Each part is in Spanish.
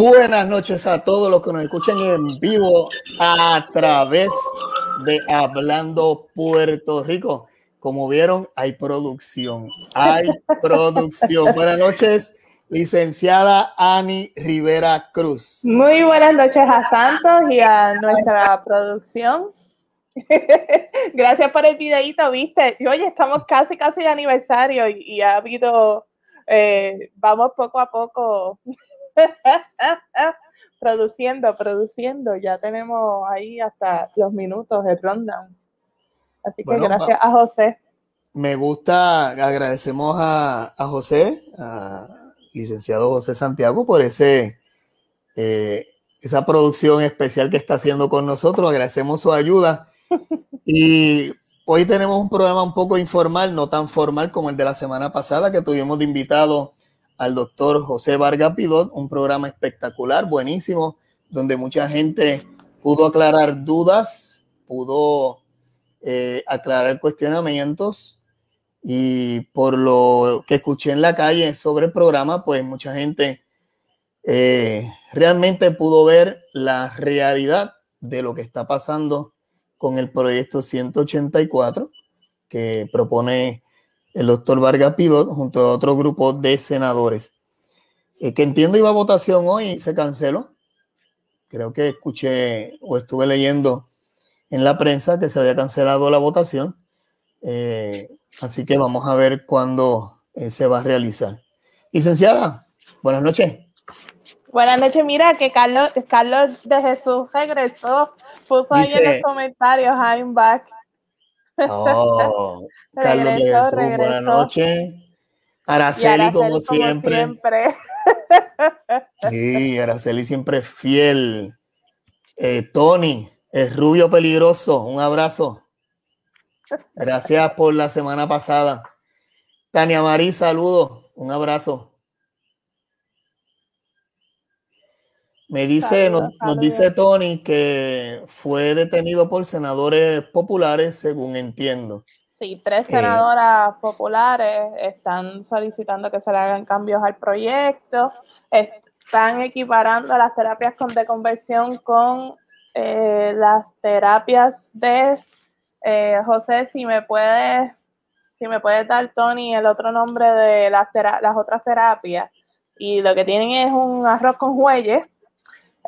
Buenas noches a todos los que nos escuchan en vivo a través de Hablando Puerto Rico. Como vieron, hay producción, hay producción. Buenas noches, licenciada Ani Rivera Cruz. Muy buenas noches a Santos y a nuestra producción. Gracias por el videito, viste. Y oye, estamos casi, casi de aniversario y, ha habido, eh, vamos poco a poco produciendo, produciendo. Ya tenemos ahí hasta los minutos de rundown. Así que gracias a José. Me gusta, agradecemos a, José, a licenciado José Santiago, por ese eh, esa producción especial que está haciendo con nosotros. Agradecemos su ayuda. Y hoy tenemos un programa un poco informal, no tan formal como el de la semana pasada, que tuvimos de invitado al doctor José Vargas Pidot, un programa espectacular, buenísimo, donde mucha gente pudo aclarar dudas, pudo eh, aclarar cuestionamientos. Y por lo que escuché en la calle sobre el programa, pues mucha gente eh, realmente pudo ver la realidad de lo que está pasando con el proyecto 184 que propone el doctor Vargas Pidot junto a otro grupo de senadores. Eh, que entiendo iba a votación hoy y se canceló. Creo que escuché o estuve leyendo en la prensa que se había cancelado la votación. Eh, así que vamos a ver cuándo eh, se va a realizar. Licenciada, buenas noches. Buenas noches, mira que Carlos, Carlos de Jesús regresó, puso ahí en los comentarios, I'm back. Oh, Carlos de Jesús, buenas noches. Araceli, como, siempre. Sí, Araceli siempre fiel. Eh, Tony, es rubio peligroso. Un abrazo. Gracias por la semana pasada. Tania Marí, saludos. Un abrazo. Me dice, nos, dice Tony que fue detenido por senadores populares, según entiendo. Sí, tres senadoras populares están solicitando que se le hagan cambios al proyecto. Están equiparando las terapias con de conversión con eh, las terapias de eh, José, si me puedes, si me puedes dar Tony el otro nombre de las, las otras terapias. Y lo que tienen es un arroz con jueyes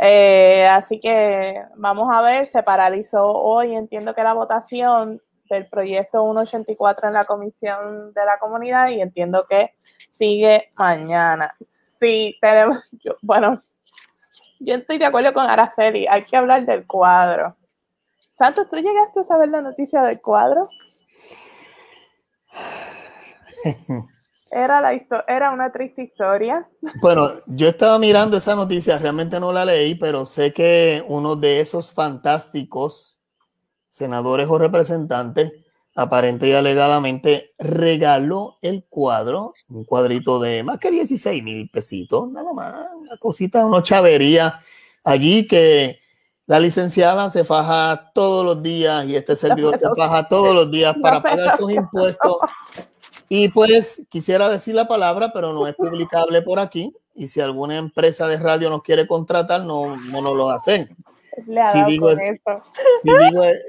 eh, así que vamos a ver, se paralizó hoy, entiendo que la votación del proyecto 184 en la Comisión de la Comunidad y entiendo que sigue mañana. Sí, tenemos, bueno, yo estoy de acuerdo con Araceli, hay que hablar del cuadro. Santos, ¿tú llegaste a saber la noticia del cuadro? Era, la era una triste historia. Bueno, yo estaba mirando esa noticia, realmente no la leí, pero sé que uno de esos fantásticos senadores o representantes, aparente y alegadamente, regaló el cuadro, un cuadrito de más que 16 mil pesitos, nada más, una cosita, una chavería allí que la licenciada se faja todos los días y este servidor se faja todos los días para pagar sus impuestos y pues quisiera decir la palabra, pero no es publicable por aquí. Y si alguna empresa de radio nos quiere contratar, no, no nos lo hacen. Si digo,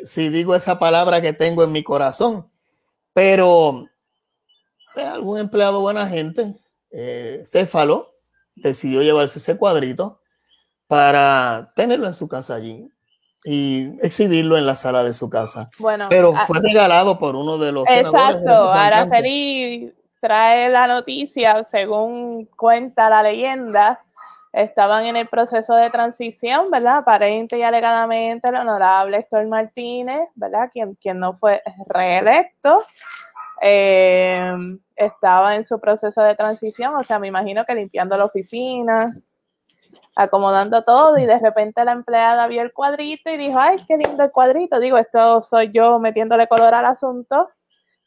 si, digo, esa palabra que tengo en mi corazón. Pero pues, algún empleado buena gente, eh, Céfalo, decidió llevarse ese cuadrito para tenerlo en su casa allí y exhibirlo en la sala de su casa. Bueno, pero fue regalado por uno de los Exacto, Araceli trae la noticia, según cuenta la leyenda, estaban en el proceso de transición, ¿verdad? Aparente y alegadamente el honorable Héctor Martínez, ¿verdad? Quien, quien no fue reelecto, eh, estaba en su proceso de transición, o sea, me imagino que limpiando la oficina, acomodando todo y de repente la empleada vio el cuadrito y dijo, ay, qué lindo el cuadrito. Digo, esto soy yo metiéndole color al asunto.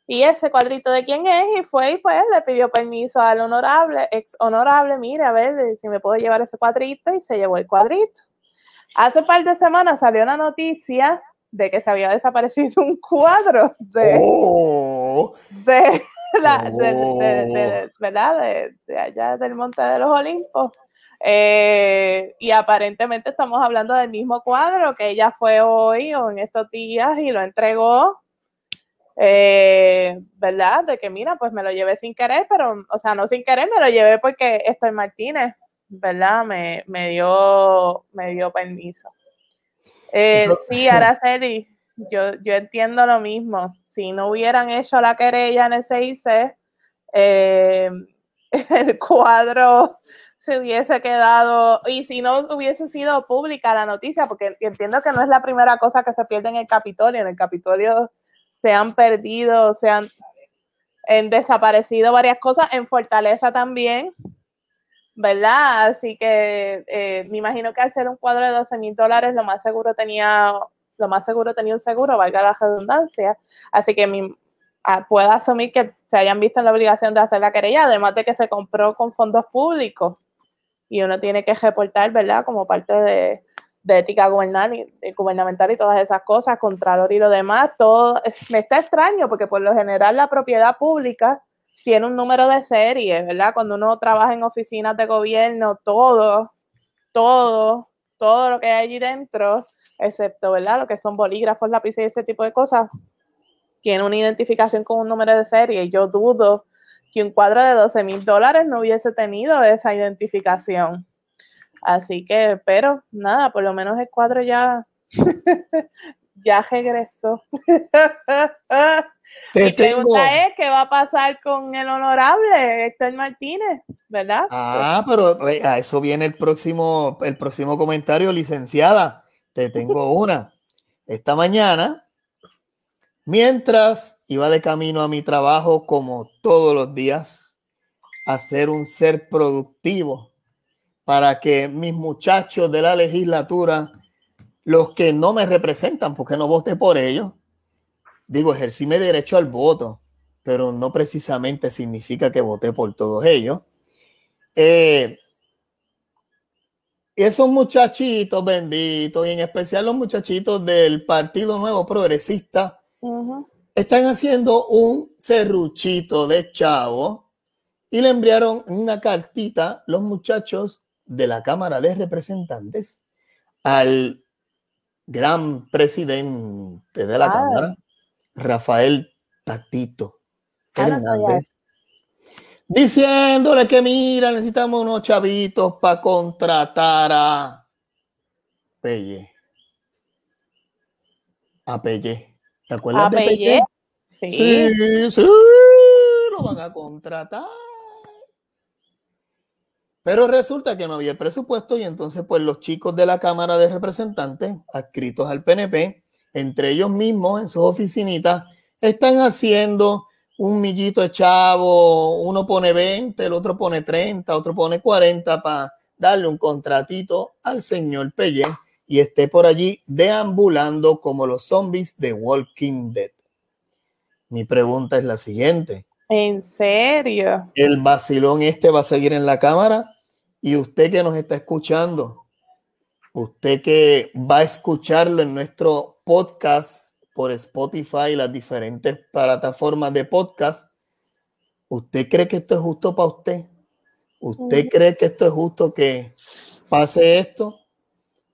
Y ese cuadrito de quién es, y fue y pues le pidió permiso al honorable, ex honorable, mire, a ver si me puedo llevar ese cuadrito, y se llevó el cuadrito. Hace un par de semanas salió una noticia de que se había desaparecido un cuadro de, oh. la, de, ¿verdad? de allá del Monte de los Olimpos Eh, y aparentemente estamos hablando del mismo cuadro que ella fue hoy o en estos días y lo entregó. Eh, ¿Verdad? De que mira, pues me lo llevé sin querer, pero, o sea, no sin querer, me lo llevé porque Esther Martínez, ¿verdad? Me, me dio, me dio permiso. Eh, sí, Araceli, yo, yo entiendo lo mismo. Si no hubieran hecho la querella en el CIC, eh, el cuadro se hubiese quedado, y si no hubiese sido pública la noticia, porque entiendo que no es la primera cosa que se pierde en el Capitolio, en el Capitolio se han perdido, se han desaparecido varias cosas, en Fortaleza también, ¿verdad? Así que eh, me imagino que al ser un cuadro de 12 mil dólares, lo más seguro tenía, lo más seguro tenía un seguro, valga la redundancia. Así que mi, ah, puedo asumir que se hayan visto en la obligación de hacer la querella, además de que se compró con fondos públicos y uno tiene que reportar, ¿verdad? Como parte de, de ética gubernamental y todas esas cosas, Contralor y lo demás, todo, me está extraño porque por lo general la propiedad pública tiene un número de serie, ¿verdad? Cuando uno trabaja en oficinas de gobierno, todo, todo, todo lo que hay allí dentro, excepto, ¿verdad? Lo que son bolígrafos, lápices y ese tipo de cosas, tiene una identificación con un número de serie. Yo dudo que un cuadro de 12 mil dólares no hubiese tenido esa identificación. Así que, pero nada, por lo menos el cuadro ya, ya regresó. Mi pregunta es, ¿qué va a pasar con el honorable Héctor Martínez? ¿Verdad? Ah, pero eh, a eso viene el próximo, el próximo comentario, licenciada. Te tengo una. Esta mañana, mientras iba de camino a mi trabajo, como todos los días, a ser un ser productivo para que mis muchachos de la legislatura, los que no me representan, porque no voté por ellos, digo, ejercí mi derecho al voto, pero no precisamente significa que voté por todos ellos. Eh, esos muchachitos benditos, y en especial los muchachitos del Partido Nuevo Progresista, están haciendo un serruchito de chavo y le enviaron una cartita los muchachos de la Cámara de Representantes al gran presidente de la ah. Cámara, Rafael Tatito Hernández, diciéndole que mira, necesitamos unos chavitos para contratar a Pelle. A Pelle. ¿Te acuerdas de Pelle? Sí. sí, sí, lo van a contratar. Pero resulta que no había el presupuesto y entonces pues los chicos de la Cámara de Representantes, adscritos al PNP, entre ellos mismos en sus oficinitas, están haciendo un millito de chavo, uno pone 20, el otro pone 30, otro pone 40 para darle un contratito al señor Pelle y esté por allí deambulando como los zombies de Walking Dead. Mi pregunta es la siguiente. ¿En serio? ¿El vacilón este va a seguir en la cámara? Y usted que nos está escuchando, usted que va a escucharlo en nuestro podcast por Spotify y las diferentes plataformas de podcast, ¿usted cree que esto es justo para usted? ¿Usted cree que esto es justo que pase esto?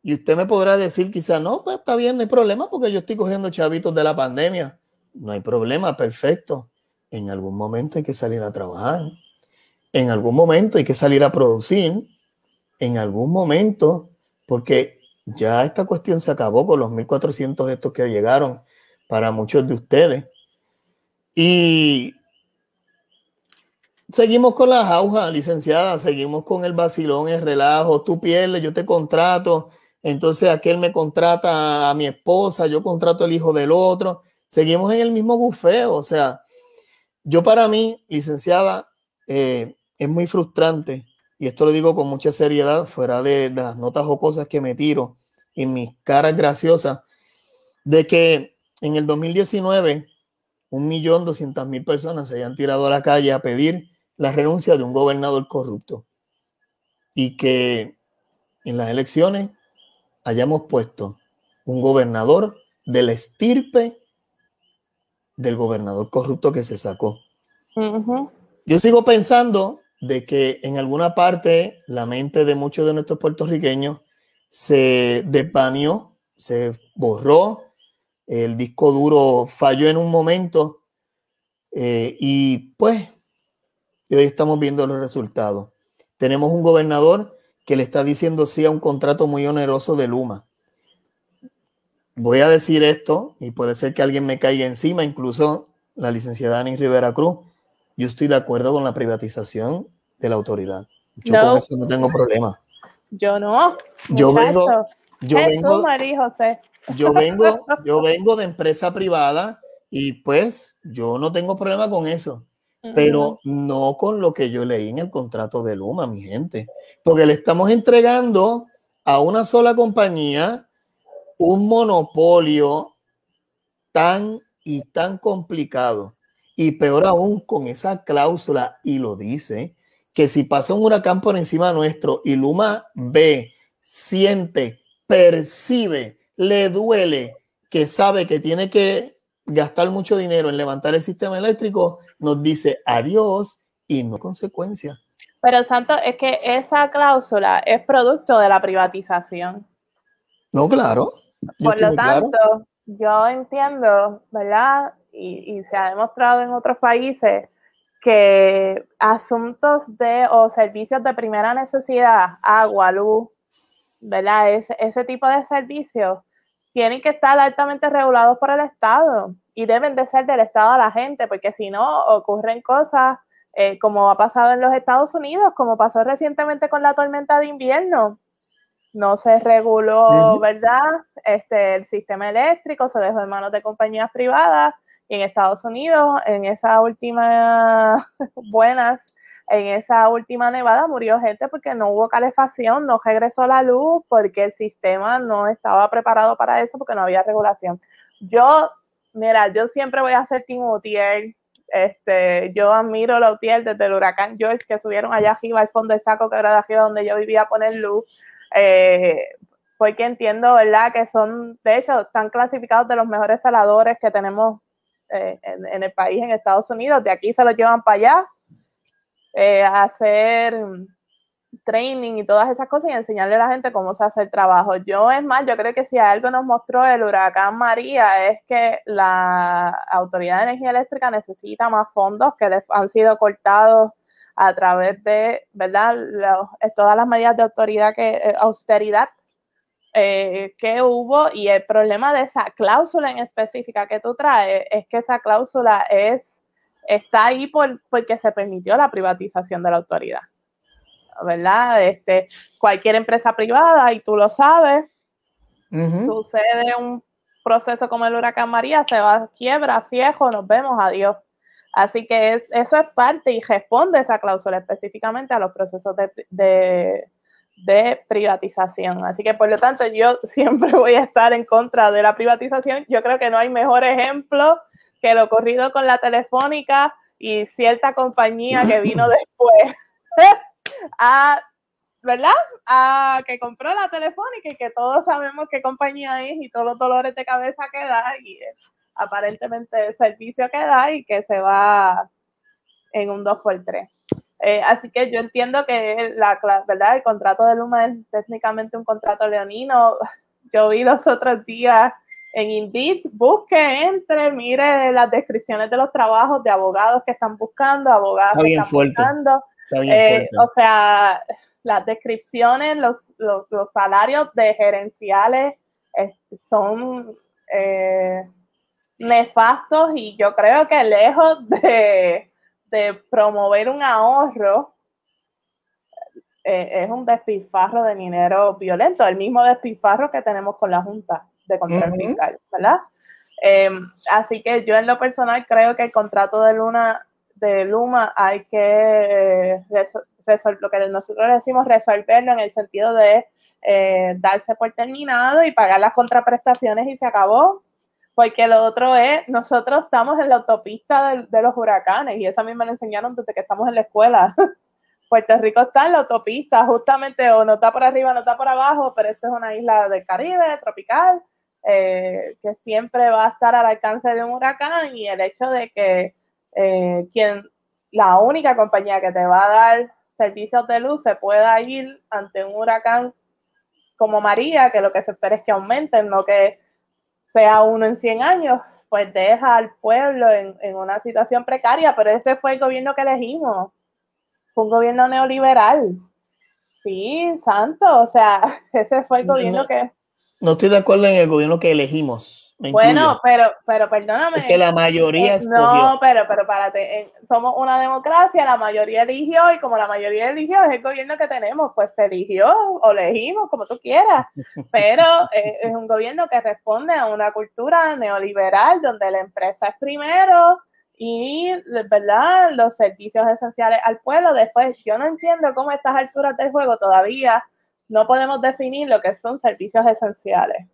Y usted me podrá decir quizá, no, pues está bien, no hay problema porque yo estoy cogiendo chavitos de la pandemia. No hay problema, perfecto. En algún momento hay que salir a trabajar en algún momento hay que salir a producir, en algún momento, porque ya esta cuestión se acabó con los 1.400 estos que llegaron para muchos de ustedes. Y seguimos con las aujas, licenciada, seguimos con el vacilón, el relajo, tú pierdes, yo te contrato, entonces aquel me contrata a mi esposa, yo contrato al hijo del otro, seguimos en el mismo bufeo, o sea, yo para mí, licenciada, eh, es muy frustrante, y esto lo digo con mucha seriedad, fuera de, las notas o cosas que me tiro en mis caras graciosas, de que en el 2019 un millón doscientas mil personas se hayan tirado a la calle a pedir la renuncia de un gobernador corrupto. Y que en las elecciones hayamos puesto un gobernador del estirpe del gobernador corrupto que se sacó. Yo sigo pensando de que en alguna parte la mente de muchos de nuestros puertorriqueños se desvaneó, se borró, el disco duro falló en un momento eh, y pues hoy estamos viendo los resultados. Tenemos un gobernador que le está diciendo sí a un contrato muy oneroso de Luma. Voy a decir esto y puede ser que alguien me caiga encima, incluso la licenciada Ani Rivera Cruz. Yo estoy de acuerdo con la privatización de la autoridad. Yo con eso no tengo problema. Yo no. Yo vengo, yo vengo, yo vengo, yo vengo de empresa privada y pues yo no tengo problema con eso, pero no con lo que yo leí en el contrato de Luma, mi gente, porque le estamos entregando a una sola compañía un monopolio tan y tan complicado. Y peor aún con esa cláusula y lo dice que si pasa un huracán por encima nuestro y Luma ve, siente, percibe, le duele, que sabe que tiene que gastar mucho dinero en levantar el sistema eléctrico, nos dice adiós y no consecuencia. Pero Santo, es que esa cláusula es producto de la privatización. No, claro. Por lo tanto, yo entiendo, ¿verdad? Y, y se ha demostrado en otros países que asuntos de o servicios de primera necesidad, agua, luz, ¿verdad? Ese, ese tipo de servicios tienen que estar altamente regulados por el Estado y deben de ser del Estado a la gente, porque si no ocurren cosas eh, como ha pasado en los Estados Unidos, como pasó recientemente con la tormenta de invierno. No se reguló, ¿verdad? Este, el sistema eléctrico se dejó en manos de compañías privadas en Estados Unidos, en esa última buenas, en esa última nevada murió gente porque no hubo calefacción, no regresó la luz, porque el sistema no estaba preparado para eso, porque no había regulación. Yo, mira, yo siempre voy a ser Team Utier. Este, yo admiro la Utier desde el huracán George que subieron allá arriba al fondo de saco que era de arriba donde yo vivía a poner luz. Eh, porque entiendo, ¿verdad? Que son, de hecho, están clasificados de los mejores saladores que tenemos eh, en, el país, en Estados Unidos. De aquí se los llevan para allá eh, a hacer training y todas esas cosas y enseñarle a la gente cómo se hace el trabajo. Yo, es más, yo creo que si algo nos mostró el huracán María es que la Autoridad de Energía Eléctrica necesita más fondos que les han sido cortados a través de, ¿verdad? todas las medidas de autoridad que, eh, austeridad eh, que hubo y el problema de esa cláusula en específica que tú traes es que esa cláusula es está ahí por, porque se permitió la privatización de la autoridad. ¿Verdad? Este, cualquier empresa privada, y tú lo sabes, sucede un proceso como el huracán María, se va quiebra, viejo, nos vemos, adiós. Así que eso es parte y responde esa cláusula específicamente a los procesos de de privatización. Así que por lo tanto yo siempre voy a estar en contra de la privatización. Yo creo que no hay mejor ejemplo que lo ocurrido con la telefónica y cierta compañía que vino después a, ¿verdad? A que compró la telefónica y que todos sabemos qué compañía es y todos los dolores de cabeza que da y aparentemente el servicio que da y que se va en un 2x3. Eh, así que yo entiendo que la, verdad el contrato de Luma es técnicamente un contrato leonino. Yo vi los otros días en Indeed, busque, entre, mire las descripciones de los trabajos de abogados que están buscando, abogados que están buscando. Eh, o sea, las descripciones, los, los, salarios de gerenciales eh, son nefastos y yo creo que lejos de de promover un ahorro eh, es un despilfarro de dinero violento, el mismo despilfarro que tenemos con la Junta de Control Fiscal, ¿verdad? Así que yo en lo personal creo que el contrato de Luna de Luma hay que resolver lo que nosotros decimos resolverlo en el sentido de eh, darse por terminado y pagar las contraprestaciones y se acabó porque lo otro es, nosotros estamos en la autopista de, los huracanes y eso a mí me lo enseñaron desde que estamos en la escuela. Puerto Rico está en la autopista, justamente, o no está por arriba, no está por abajo, pero esta es una isla del Caribe, tropical, eh, que siempre va a estar al alcance de un huracán y el hecho de que eh, quien la única compañía que te va a dar servicios de luz se pueda ir ante un huracán como María, que lo que se espera es que aumenten, no que sea uno en 100 años, pues deja al pueblo en, en una situación precaria, pero ese fue el gobierno que elegimos, fue un gobierno neoliberal. Sí, santo, o sea, ese fue el gobierno que no estoy de acuerdo en el gobierno que elegimos. Bueno, pero, pero perdóname. Es que la mayoría escogió. No, pero, pero párate. Somos una democracia, la mayoría eligió y como la mayoría eligió es el gobierno que tenemos, pues se eligió o elegimos, como tú quieras. Pero eh, es un gobierno que responde a una cultura neoliberal donde la empresa es primero y, ¿verdad? Los servicios esenciales al pueblo. Después, yo no entiendo cómo a estas alturas del juego todavía no podemos definir lo que son servicios esenciales.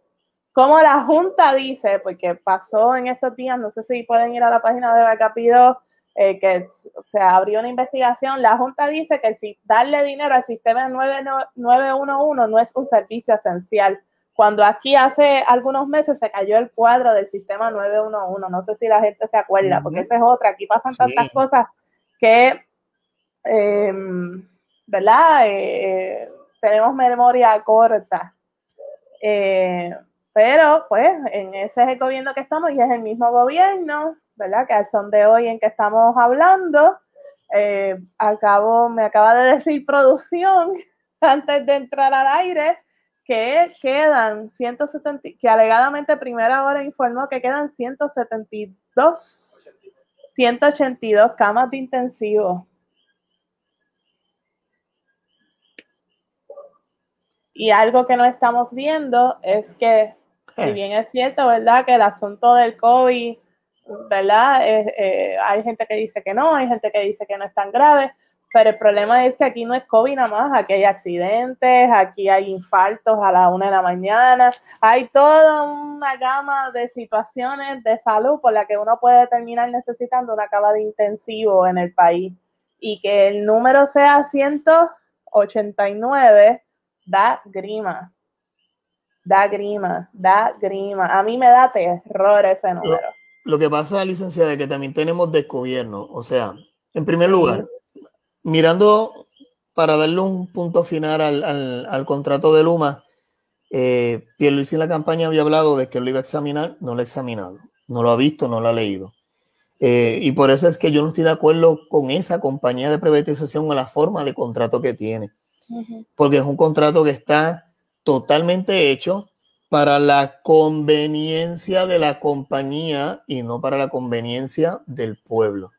Como la Junta dice, porque pasó en estos días, no sé si pueden ir a la página de Bacapido, eh, que se abrió una investigación, la Junta dice que si darle dinero al sistema 911 no es un servicio esencial. Cuando aquí hace algunos meses se cayó el cuadro del sistema 911, no sé si la gente se acuerda, porque esa es otra, aquí pasan tantas cosas que, em, ¿verdad? Eh, tenemos memoria corta. Eh, pero pues en ese es el gobierno que estamos y es el mismo gobierno, ¿verdad? Que al son de hoy en que estamos hablando. Eh, acabo, me acaba de decir producción antes de entrar al aire que quedan 170, que alegadamente primera hora informó que quedan 172, 182 camas de intensivo Y algo que no estamos viendo es que, si eh. bien es cierto, ¿verdad? Que el asunto del COVID, ¿verdad? Eh, hay gente que dice que no, hay gente que dice que no es tan grave, pero el problema es que aquí no es COVID nada más, aquí hay accidentes, aquí hay infartos a la una de la mañana, hay toda una gama de situaciones de salud por la que uno puede terminar necesitando una cama de intensivo en el país. Y que el número sea 189 da grima. Da grima, da grima. A mí me da terror ese número. Lo, que pasa, licenciada, es que también tenemos desgobierno. O sea, en primer lugar, mirando para darle un punto final al, contrato de Luma, eh, Pierluisi en la campaña había hablado de que lo iba a examinar, no lo ha examinado, no lo ha visto, no lo ha leído. Eh, y por eso es que yo no estoy de acuerdo con esa compañía de privatización o la forma de contrato que tiene porque es un contrato que está totalmente hecho para la conveniencia de la compañía y no para la conveniencia del pueblo.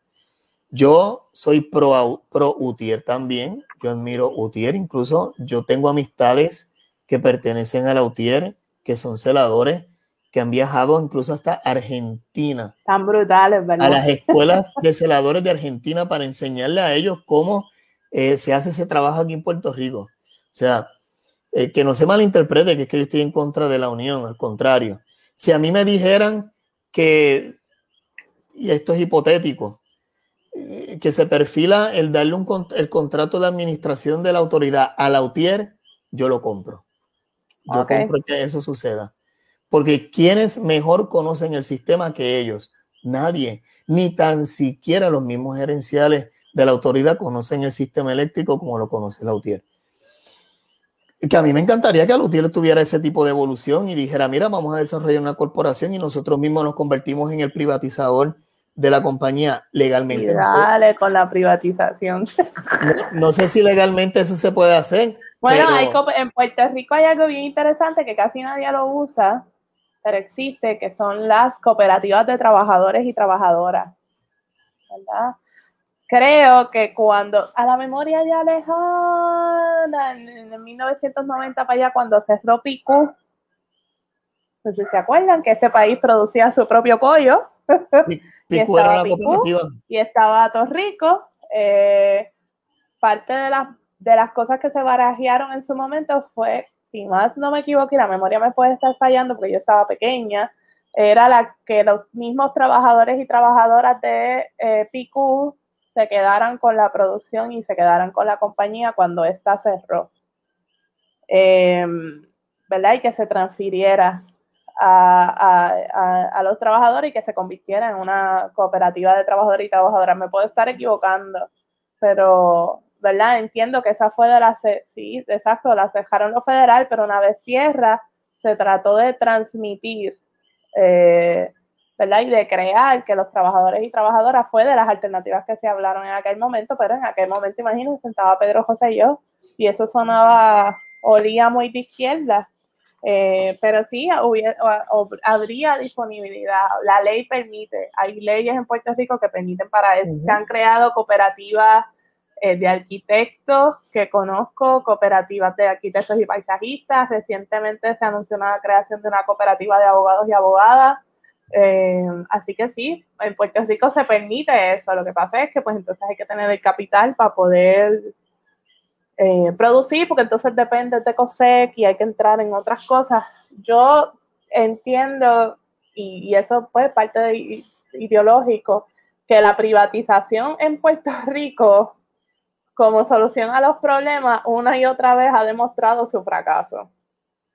Yo soy pro, pro UTIER también, yo admiro UTIER, incluso yo tengo amistades que pertenecen a la UTIER, que son celadores, que han viajado incluso hasta Argentina. Tan brutales, ¿verdad? A las escuelas de celadores de Argentina para enseñarle a ellos cómo eh, se hace ese trabajo aquí en Puerto Rico. O sea, eh, que no se malinterprete que es que yo estoy en contra de la unión, al contrario. Si a mí me dijeran que, y esto es hipotético, eh, que se perfila el darle un, el contrato de administración de la autoridad a la UTIER, yo lo compro. Yo compro que eso suceda. Porque quienes mejor conocen el sistema que ellos? Nadie, ni tan siquiera los mismos gerenciales de la autoridad conocen el sistema eléctrico como lo conoce la UTIER. Que a mí me encantaría que la UTIER tuviera ese tipo de evolución y dijera, mira, vamos a desarrollar una corporación y nosotros mismos nos convertimos en el privatizador de la compañía legalmente. dale con la privatización. No, sé si legalmente eso se puede hacer. Bueno, en Puerto Rico hay algo bien interesante que casi nadie lo usa, pero existe, que son las cooperativas de trabajadores y trabajadoras. ¿Verdad? Creo que cuando, a la memoria ya lejana, en, 1990 para allá, cuando cerró Picú, no sé si se acuerdan que este país producía su propio pollo. y, estaba y estaba Torrico. Eh, parte de las, de las cosas que se barajearon en su momento fue, si más no me equivoco, y la memoria me puede estar fallando porque yo estaba pequeña, era la que los mismos trabajadores y trabajadoras de eh, Picú se quedaran con la producción y se quedaran con la compañía cuando ésta cerró. Em, ¿Verdad? Y que se transfiriera a, los trabajadores y que se convirtiera en una cooperativa de trabajadores y trabajadoras. Me puedo estar equivocando, pero, ¿verdad? Entiendo que esa fue de la, sí, exacto, la cejaron lo federal, pero una vez cierra, se trató de transmitir, eh, ¿verdad? Y de crear que los trabajadores y trabajadoras fue de las alternativas que se hablaron en aquel momento, pero en aquel momento, imagínense, sentaba Pedro José y yo, y eso sonaba, olía muy de izquierda eh, pero sí, habría disponibilidad. La ley permite, hay leyes en Puerto Rico que permiten para eso. Se han creado cooperativas eh, de arquitectos que conozco, cooperativas de arquitectos y paisajistas. Recientemente se anunció la creación de una cooperativa de abogados y abogadas. Eh, así que sí, en Puerto Rico se permite eso. Lo que pasa es que pues entonces hay que tener el capital para poder eh, producir, porque entonces depende de COSEC y hay que entrar en otras cosas. Yo entiendo, y, eso pues parte de ideológico, que la privatización en Puerto Rico como solución a los problemas una y otra vez ha demostrado su fracaso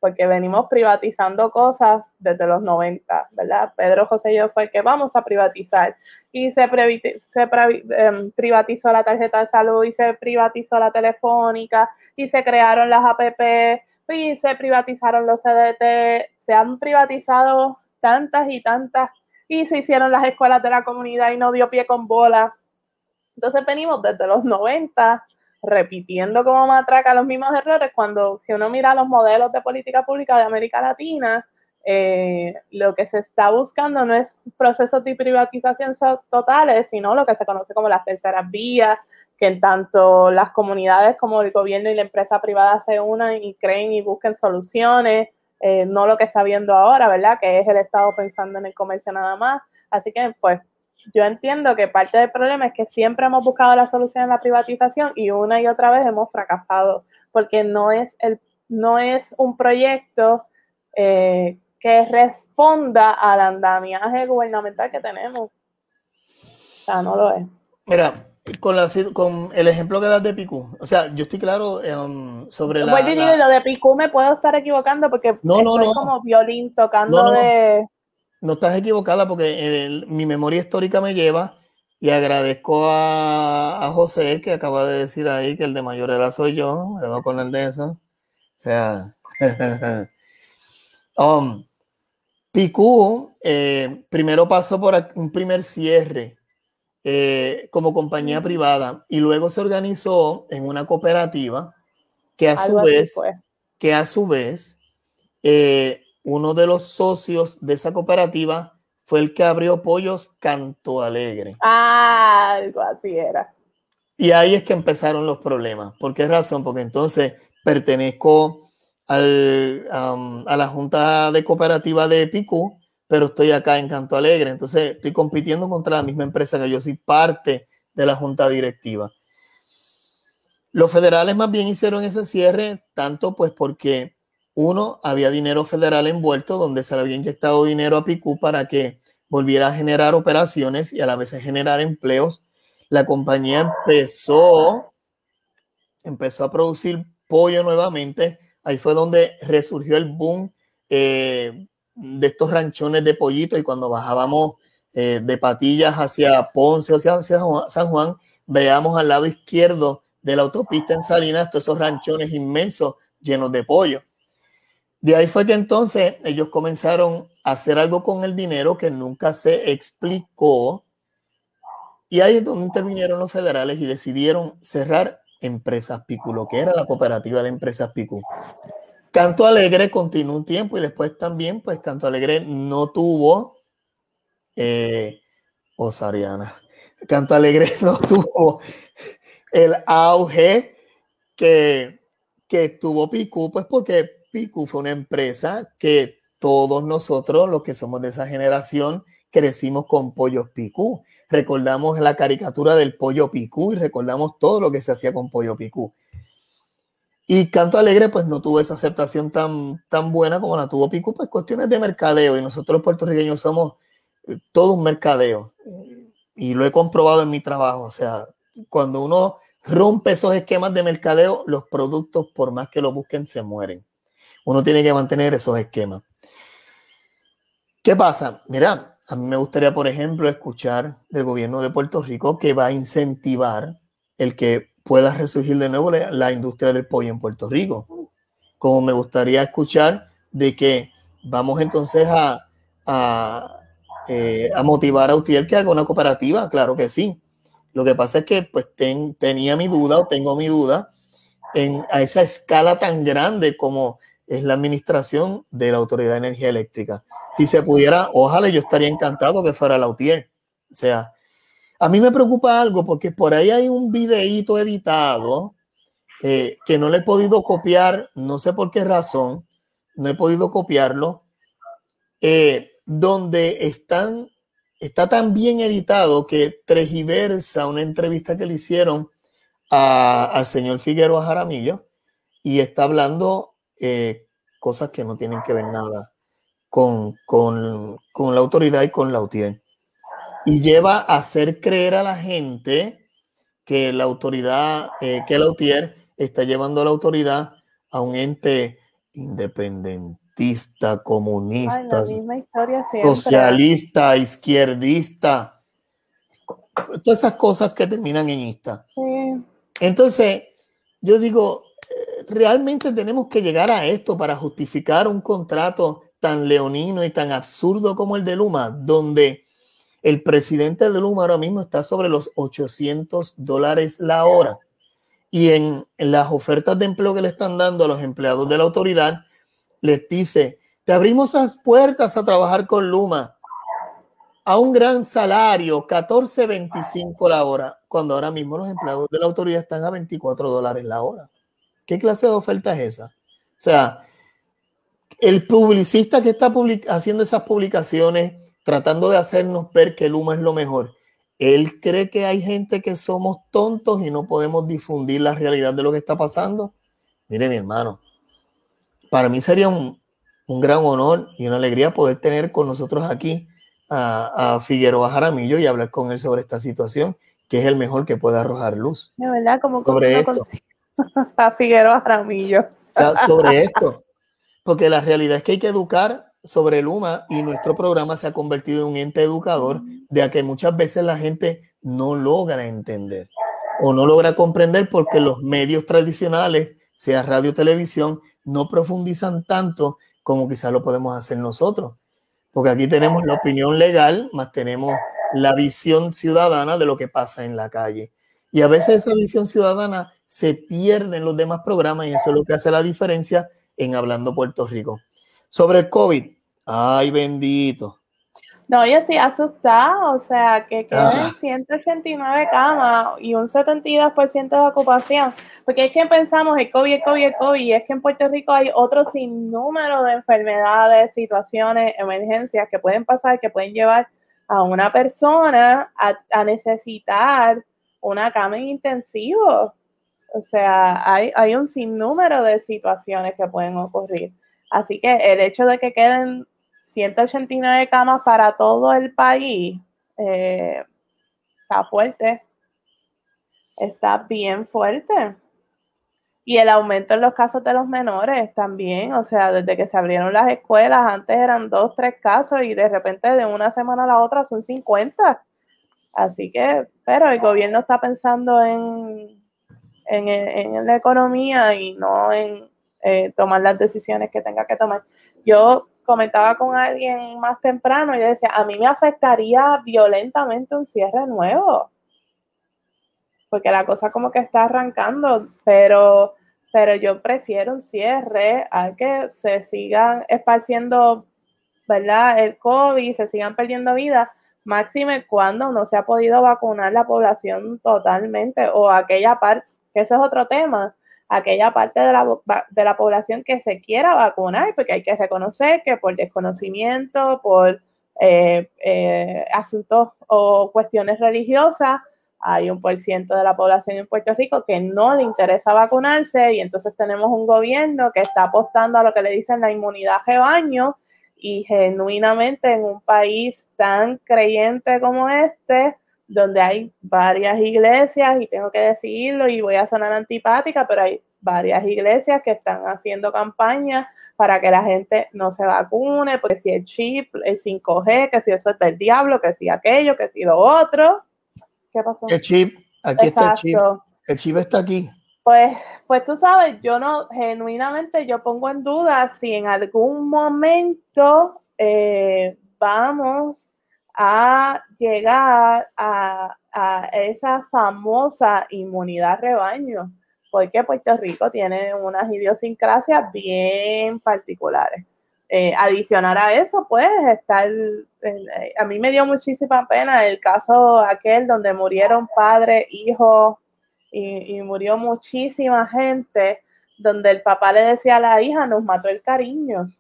porque venimos privatizando cosas desde los 90, ¿verdad? Pedro José y yo fue que vamos a privatizar y se, em, privatizó la tarjeta de salud y se privatizó la telefónica y se crearon las APP y se privatizaron los CDT, se han privatizado tantas y tantas y se hicieron las escuelas de la comunidad y no dio pie con bola. Entonces venimos desde los 90 repitiendo como matraca los mismos errores cuando si uno mira los modelos de política pública de América Latina, eh, lo que se está buscando no es procesos de privatización totales, sino lo que se conoce como las terceras vías, que en tanto las comunidades como el gobierno y la empresa privada se unan y creen y busquen soluciones, eh, no lo que está viendo ahora, ¿verdad? Que es el Estado pensando en el comercio nada más. Así que, pues, yo entiendo que parte del problema es que siempre hemos buscado la solución en la privatización y una y otra vez hemos fracasado, porque no es, el, no es un proyecto eh, que responda al andamiaje gubernamental que tenemos. O sea, no lo es. Mira, con, con el ejemplo que das de Picú, o sea, yo estoy claro um, sobre la, la... Lo de Picú me puedo estar equivocando porque no, no, no. como violín tocando de no estás equivocada porque mi memoria histórica me lleva y agradezco a, José que acaba de decir ahí que el de mayor edad soy yo, me con el de eso. O sea, um, Picú eh, primero pasó por un primer cierre eh, como compañía privada y luego se organizó en una cooperativa que a su vez, que a su vez eh, uno de los socios de esa cooperativa fue el que abrió Pollos Canto Alegre. Ah, algo así era. Y ahí es que empezaron los problemas. ¿Por qué razón? Porque entonces pertenezco al, a la Junta de Cooperativa de Picú, pero estoy acá en Canto Alegre. Entonces estoy compitiendo contra la misma empresa que yo soy parte de la Junta Directiva. Los federales más bien hicieron ese cierre, tanto pues porque uno, había dinero federal envuelto donde se le había inyectado dinero a Picú para que volviera a generar operaciones y a la vez a generar empleos. La compañía empezó, empezó a producir pollo nuevamente. Ahí fue donde resurgió el boom eh, de estos ranchones de pollito y cuando bajábamos eh, de patillas hacia Ponce, hacia, hacia San Juan, veíamos al lado izquierdo de la autopista en Salinas todos esos ranchones inmensos llenos de pollo. De ahí fue que entonces ellos comenzaron a hacer algo con el dinero que nunca se explicó. Y ahí es donde intervinieron los federales y decidieron cerrar Empresas Picu, lo que era la cooperativa de Empresas Picu. Canto Alegre continuó un tiempo y después también, pues Canto Alegre no tuvo, eh, Osariana, Canto Alegre no tuvo el auge que, que tuvo Picu, pues porque Picu fue una empresa que todos nosotros, los que somos de esa generación, crecimos con pollos Picú. Recordamos la caricatura del pollo Picú y recordamos todo lo que se hacía con pollo Picú. Y Canto Alegre pues no tuvo esa aceptación tan, tan buena como la tuvo Picú, pues cuestiones de mercadeo y nosotros los puertorriqueños somos eh, todo un mercadeo y lo he comprobado en mi trabajo, o sea, cuando uno rompe esos esquemas de mercadeo, los productos por más que lo busquen se mueren. Uno tiene que mantener esos esquemas. ¿Qué pasa? Mira, a mí me gustaría, por ejemplo, escuchar del gobierno de Puerto Rico que va a incentivar el que pueda resurgir de nuevo la, industria del pollo en Puerto Rico. Como me gustaría escuchar de que vamos entonces a, a, eh, motivar a Utiel que haga una cooperativa, claro que sí. Lo que pasa es que pues tenía mi duda o tengo mi duda en, a esa escala tan grande como es la administración de la Autoridad de Energía Eléctrica. Si se pudiera, ojalá yo estaría encantado que fuera la UTIER. O sea, a mí me preocupa algo porque por ahí hay un videíto editado eh, que no le he podido copiar, no sé por qué razón, no he podido copiarlo, eh, donde está tan bien editado que tergiversa una entrevista que le hicieron al señor Figueroa Jaramillo y está hablando eh, cosas que no tienen que ver nada con, la autoridad y con la UTIER. Y lleva a hacer creer a la gente que la autoridad, eh, que la UTIER está llevando a la autoridad a un ente independentista, comunista, socialista, izquierdista, todas esas cosas que terminan en ista. Entonces, yo digo, realmente tenemos que llegar a esto para justificar un contrato tan leonino y tan absurdo como el de Luma, donde el presidente de Luma ahora mismo está sobre los 800 dólares la hora. Y en, las ofertas de empleo que le están dando a los empleados de la autoridad, les dice, te abrimos las puertas a trabajar con Luma a un gran salario, 14.25 la hora, cuando ahora mismo los empleados de la autoridad están a 24 dólares la hora. ¿Qué clase de oferta es esa? O sea, el publicista que está haciendo esas publicaciones, tratando de hacernos ver que Luma es lo mejor, él cree que hay gente que somos tontos y no podemos difundir la realidad de lo que está pasando. Mire, mi hermano, para mí sería un, gran honor y una alegría poder tener con nosotros aquí a, a Figueroa Jaramillo y hablar con él sobre esta situación, que es el mejor que puede arrojar luz. De verdad, como sobre esto. a Figueroa Jaramillo. sobre esto. Porque la realidad es que hay que educar sobre el UMA y nuestro programa se ha convertido en un ente educador de a que muchas veces la gente no logra entender o no logra comprender porque los medios tradicionales, sea radio o televisión, no profundizan tanto como quizás lo podemos hacer nosotros. Porque aquí tenemos la opinión legal, más tenemos la visión ciudadana de lo que pasa en la calle. Y a veces esa visión ciudadana se pierde en los demás programas y eso es lo que hace la diferencia en Hablando Puerto Rico. Sobre el COVID, ay bendito. No, yo estoy asustada, o sea, que queden 189 ah. camas y un 72% de ocupación, porque es que pensamos el COVID, el COVID, el COVID, y es que en Puerto Rico hay otro sinnúmero de enfermedades, situaciones, emergencias que pueden pasar, que pueden llevar a una persona a, a necesitar una cama en intensivo. O sea, hay, hay un sinnúmero de situaciones que pueden ocurrir. Así que el hecho de que queden 189 camas para todo el país eh, está fuerte. Está bien fuerte. Y el aumento en los casos de los menores también, o sea, desde que se abrieron las escuelas, antes eran dos, tres casos y de repente de una semana a la otra son 50. Así que, pero el gobierno está pensando en en, la economía y no en eh, tomar las decisiones que tenga que tomar. Yo comentaba con alguien más temprano y yo decía, a mí me afectaría violentamente un cierre nuevo, porque la cosa como que está arrancando, pero, pero yo prefiero un cierre a que se sigan esparciendo, ¿verdad? El COVID, se sigan perdiendo vidas, máxime cuando no se ha podido vacunar la población totalmente o aquella parte que eso es otro tema, aquella parte de la, de la población que se quiera vacunar, porque hay que reconocer que por desconocimiento, por eh, eh, asuntos o cuestiones religiosas, hay un por ciento de la población en Puerto Rico que no le interesa vacunarse y entonces tenemos un gobierno que está apostando a lo que le dicen la inmunidad rebaño y genuinamente en un país tan creyente como este, donde hay varias iglesias, y tengo que decirlo, y voy a sonar antipática, pero hay varias iglesias que están haciendo campaña para que la gente no se vacune, porque si el chip es 5G, que si eso es del diablo, que si aquello, que si lo otro. ¿Qué pasó? El chip, aquí está el chip. El chip está aquí. Pues, pues tú sabes, yo no, genuinamente yo pongo en duda si en algún momento eh, vamos a llegar a, a, esa famosa inmunidad rebaño, porque Puerto Rico tiene unas idiosincrasias bien particulares. Eh, adicionar a eso, pues, estar, eh, a mí me dio muchísima pena el caso aquel donde murieron padres, hijos, y, murió muchísima gente donde el papá le decía a la hija, nos mató el cariño,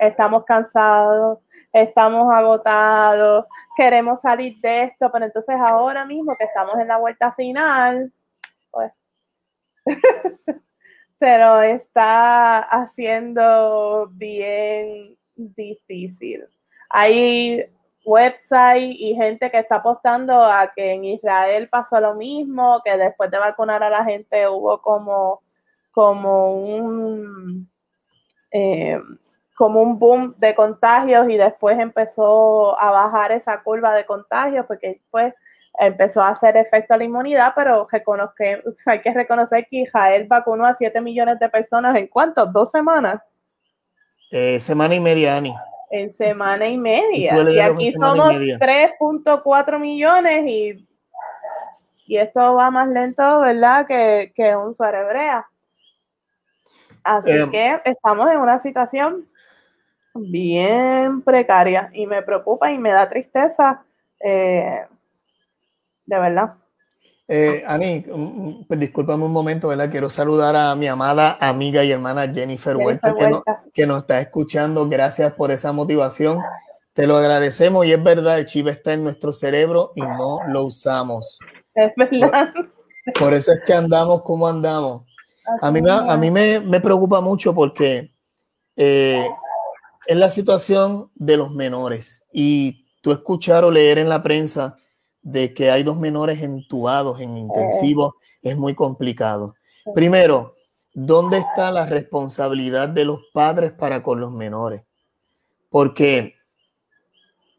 estamos cansados, estamos agotados, queremos salir de esto, pero entonces ahora mismo que estamos en la vuelta final, pues se lo está haciendo bien difícil. Hay website y gente que está apostando a que en Israel pasó lo mismo, que después de vacunar a la gente hubo como, como un eh, como un boom de contagios y después empezó a bajar esa curva de contagios porque después empezó a hacer efecto a la inmunidad, pero hay que reconocer que Israel vacunó a 7 millones de personas en cuánto, dos semanas. Eh, semana y media, Ani en semana y media. Y, aquí somos 3.4 millones y, y esto va más lento, ¿verdad? Que, que un hebrea. Así eh, que estamos en una situación bien precaria y me preocupa y me da tristeza, eh, de verdad. Eh, Ani, pues discúlpame un momento, ¿verdad? Quiero saludar a mi amada amiga y hermana Jennifer, Huerta, Que, nos está escuchando. Gracias por esa motivación. Te lo agradecemos y es verdad, el chip está en nuestro cerebro y no lo usamos. Es verdad. Por, eso es que andamos como andamos. A mí, a mí me, me preocupa mucho porque eh, es la situación de los menores y tú escuchar o leer en la prensa de que hay dos menores entubados en intensivo es muy complicado. Primero, ¿dónde está la responsabilidad de los padres para con los menores? Porque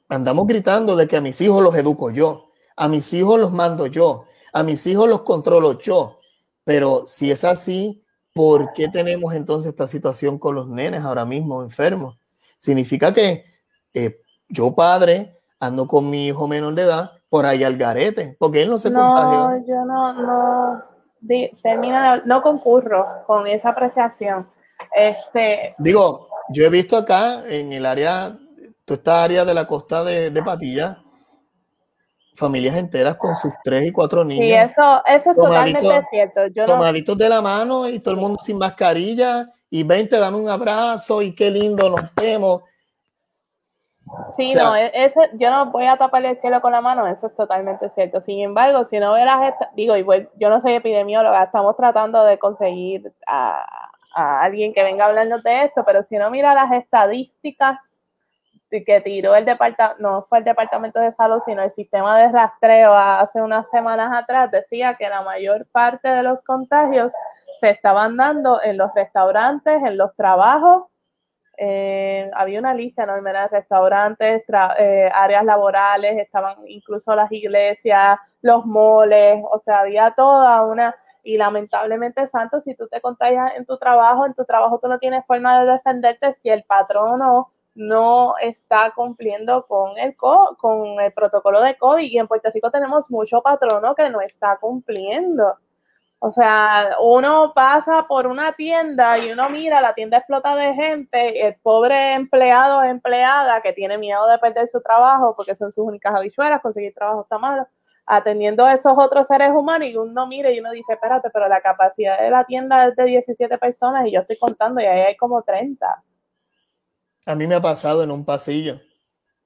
andamos gritando de que a mis hijos los educo yo, a mis hijos los mando yo, a mis hijos los controlo yo. Pero si es así, ¿por qué tenemos entonces esta situación con los nenes ahora mismo enfermos? Significa que eh, yo padre ando con mi hijo menor de edad por ahí al garete, porque él no se no, Yo no, no, termina, no concurro con esa apreciación. Este, Digo, yo he visto acá en el área, toda esta área de la costa de, de Patilla, familias enteras con sus tres y cuatro niños. Sí, eso, eso es totalmente cierto. Yo tomaditos de la mano y todo el mundo sin mascarilla y ven, te dan un abrazo y qué lindo nos vemos. Sí, no, e-, eso, yo no voy a taparle el cielo con la mano, eso es totalmente cierto. Sin embargo, si no verás, digo, igual, yo no soy epidemióloga, estamos tratando de conseguir a, alguien que venga hablando de esto, pero si no mira las estadísticas que tiró el departamento, no fue el departamento de salud, sino el sistema de rastreo hace unas semanas atrás, decía que la mayor parte de los contagios se estaban dando en los restaurantes, en los trabajos eh, había una lista enorme de restaurantes, eh, áreas laborales, estaban incluso las iglesias, los moles, o sea, había toda una, y lamentablemente, Santo, si tú te contagias en tu trabajo, en tu trabajo tú no tienes forma de defenderte si el patrono no está cumpliendo con el, con el protocolo de COVID. Y en Puerto Rico tenemos mucho patrono que no está cumpliendo. O sea, uno pasa por una tienda y uno mira, la tienda explota de gente, el pobre empleado o empleada que tiene miedo de perder su trabajo porque son sus únicas habichuelas, conseguir trabajo está malo, atendiendo a esos otros seres humanos y uno mira y uno dice, espérate, pero la capacidad de la tienda es de 17 personas y yo estoy contando y ahí hay como 30. A mí me ha pasado en un pasillo.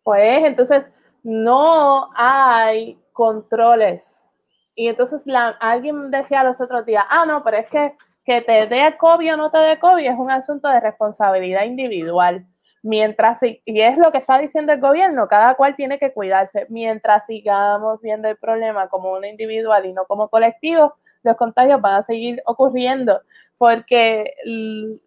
Pues entonces no hay controles y entonces la, alguien decía los otros días, ah, no, pero es que que te dé COVID o no te dé COVID es un asunto de responsabilidad individual. Mientras, y es lo que está diciendo el gobierno, cada cual tiene que cuidarse. Mientras sigamos viendo el problema como uno individual y no como colectivo, los contagios van a seguir ocurriendo porque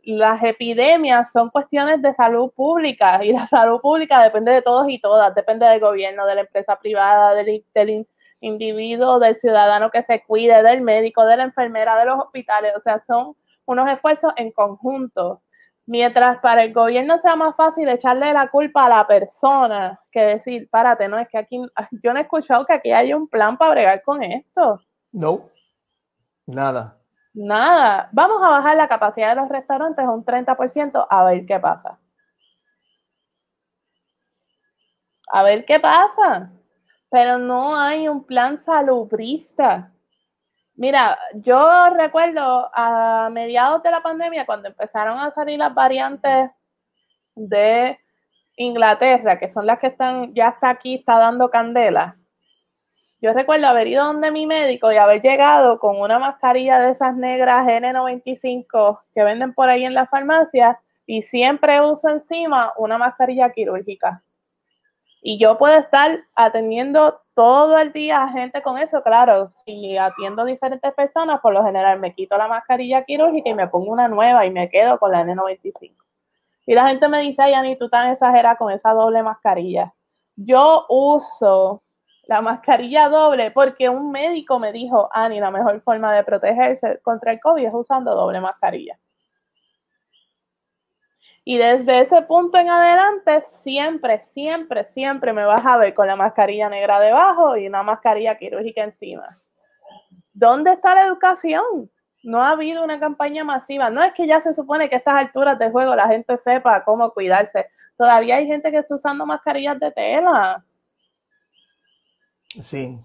las epidemias son cuestiones de salud pública y la salud pública depende de todos y todas, depende del gobierno, de la empresa privada, del, del individuo, del ciudadano que se cuide, del médico, de la enfermera, de los hospitales, o sea, son unos esfuerzos en conjunto. Mientras para el gobierno sea más fácil echarle la culpa a la persona que decir, párate, no, es que aquí, yo no he escuchado que aquí hay un plan para bregar con esto. No, nada. Nada. Vamos a bajar la capacidad de los restaurantes a un 30% a ver qué pasa. A ver qué pasa. Pero no hay un plan salubrista. Mira, yo recuerdo a mediados de la pandemia, cuando empezaron a salir las variantes de Inglaterra, que son las que están, ya está aquí, está dando candela. Yo recuerdo haber ido donde mi médico y haber llegado con una mascarilla de esas negras N95 que venden por ahí en la farmacia y siempre uso encima una mascarilla quirúrgica. Y yo puedo estar atendiendo todo el día a gente con eso, claro, si atiendo diferentes personas, por lo general me quito la mascarilla quirúrgica y me pongo una nueva y me quedo con la N95. Y la gente me dice, ay, Ani, tú tan exagerada con esa doble mascarilla. Yo uso la mascarilla doble, porque un médico me dijo, Ani, la mejor forma de protegerse contra el COVID es usando doble mascarilla. Y desde ese punto en adelante, siempre, siempre, siempre me vas a ver con la mascarilla negra debajo y una mascarilla quirúrgica encima. ¿Dónde está la educación? No ha habido una campaña masiva. No es que ya se supone que a estas alturas del juego la gente sepa cómo cuidarse. Todavía hay gente que está usando mascarillas de tela. Sí.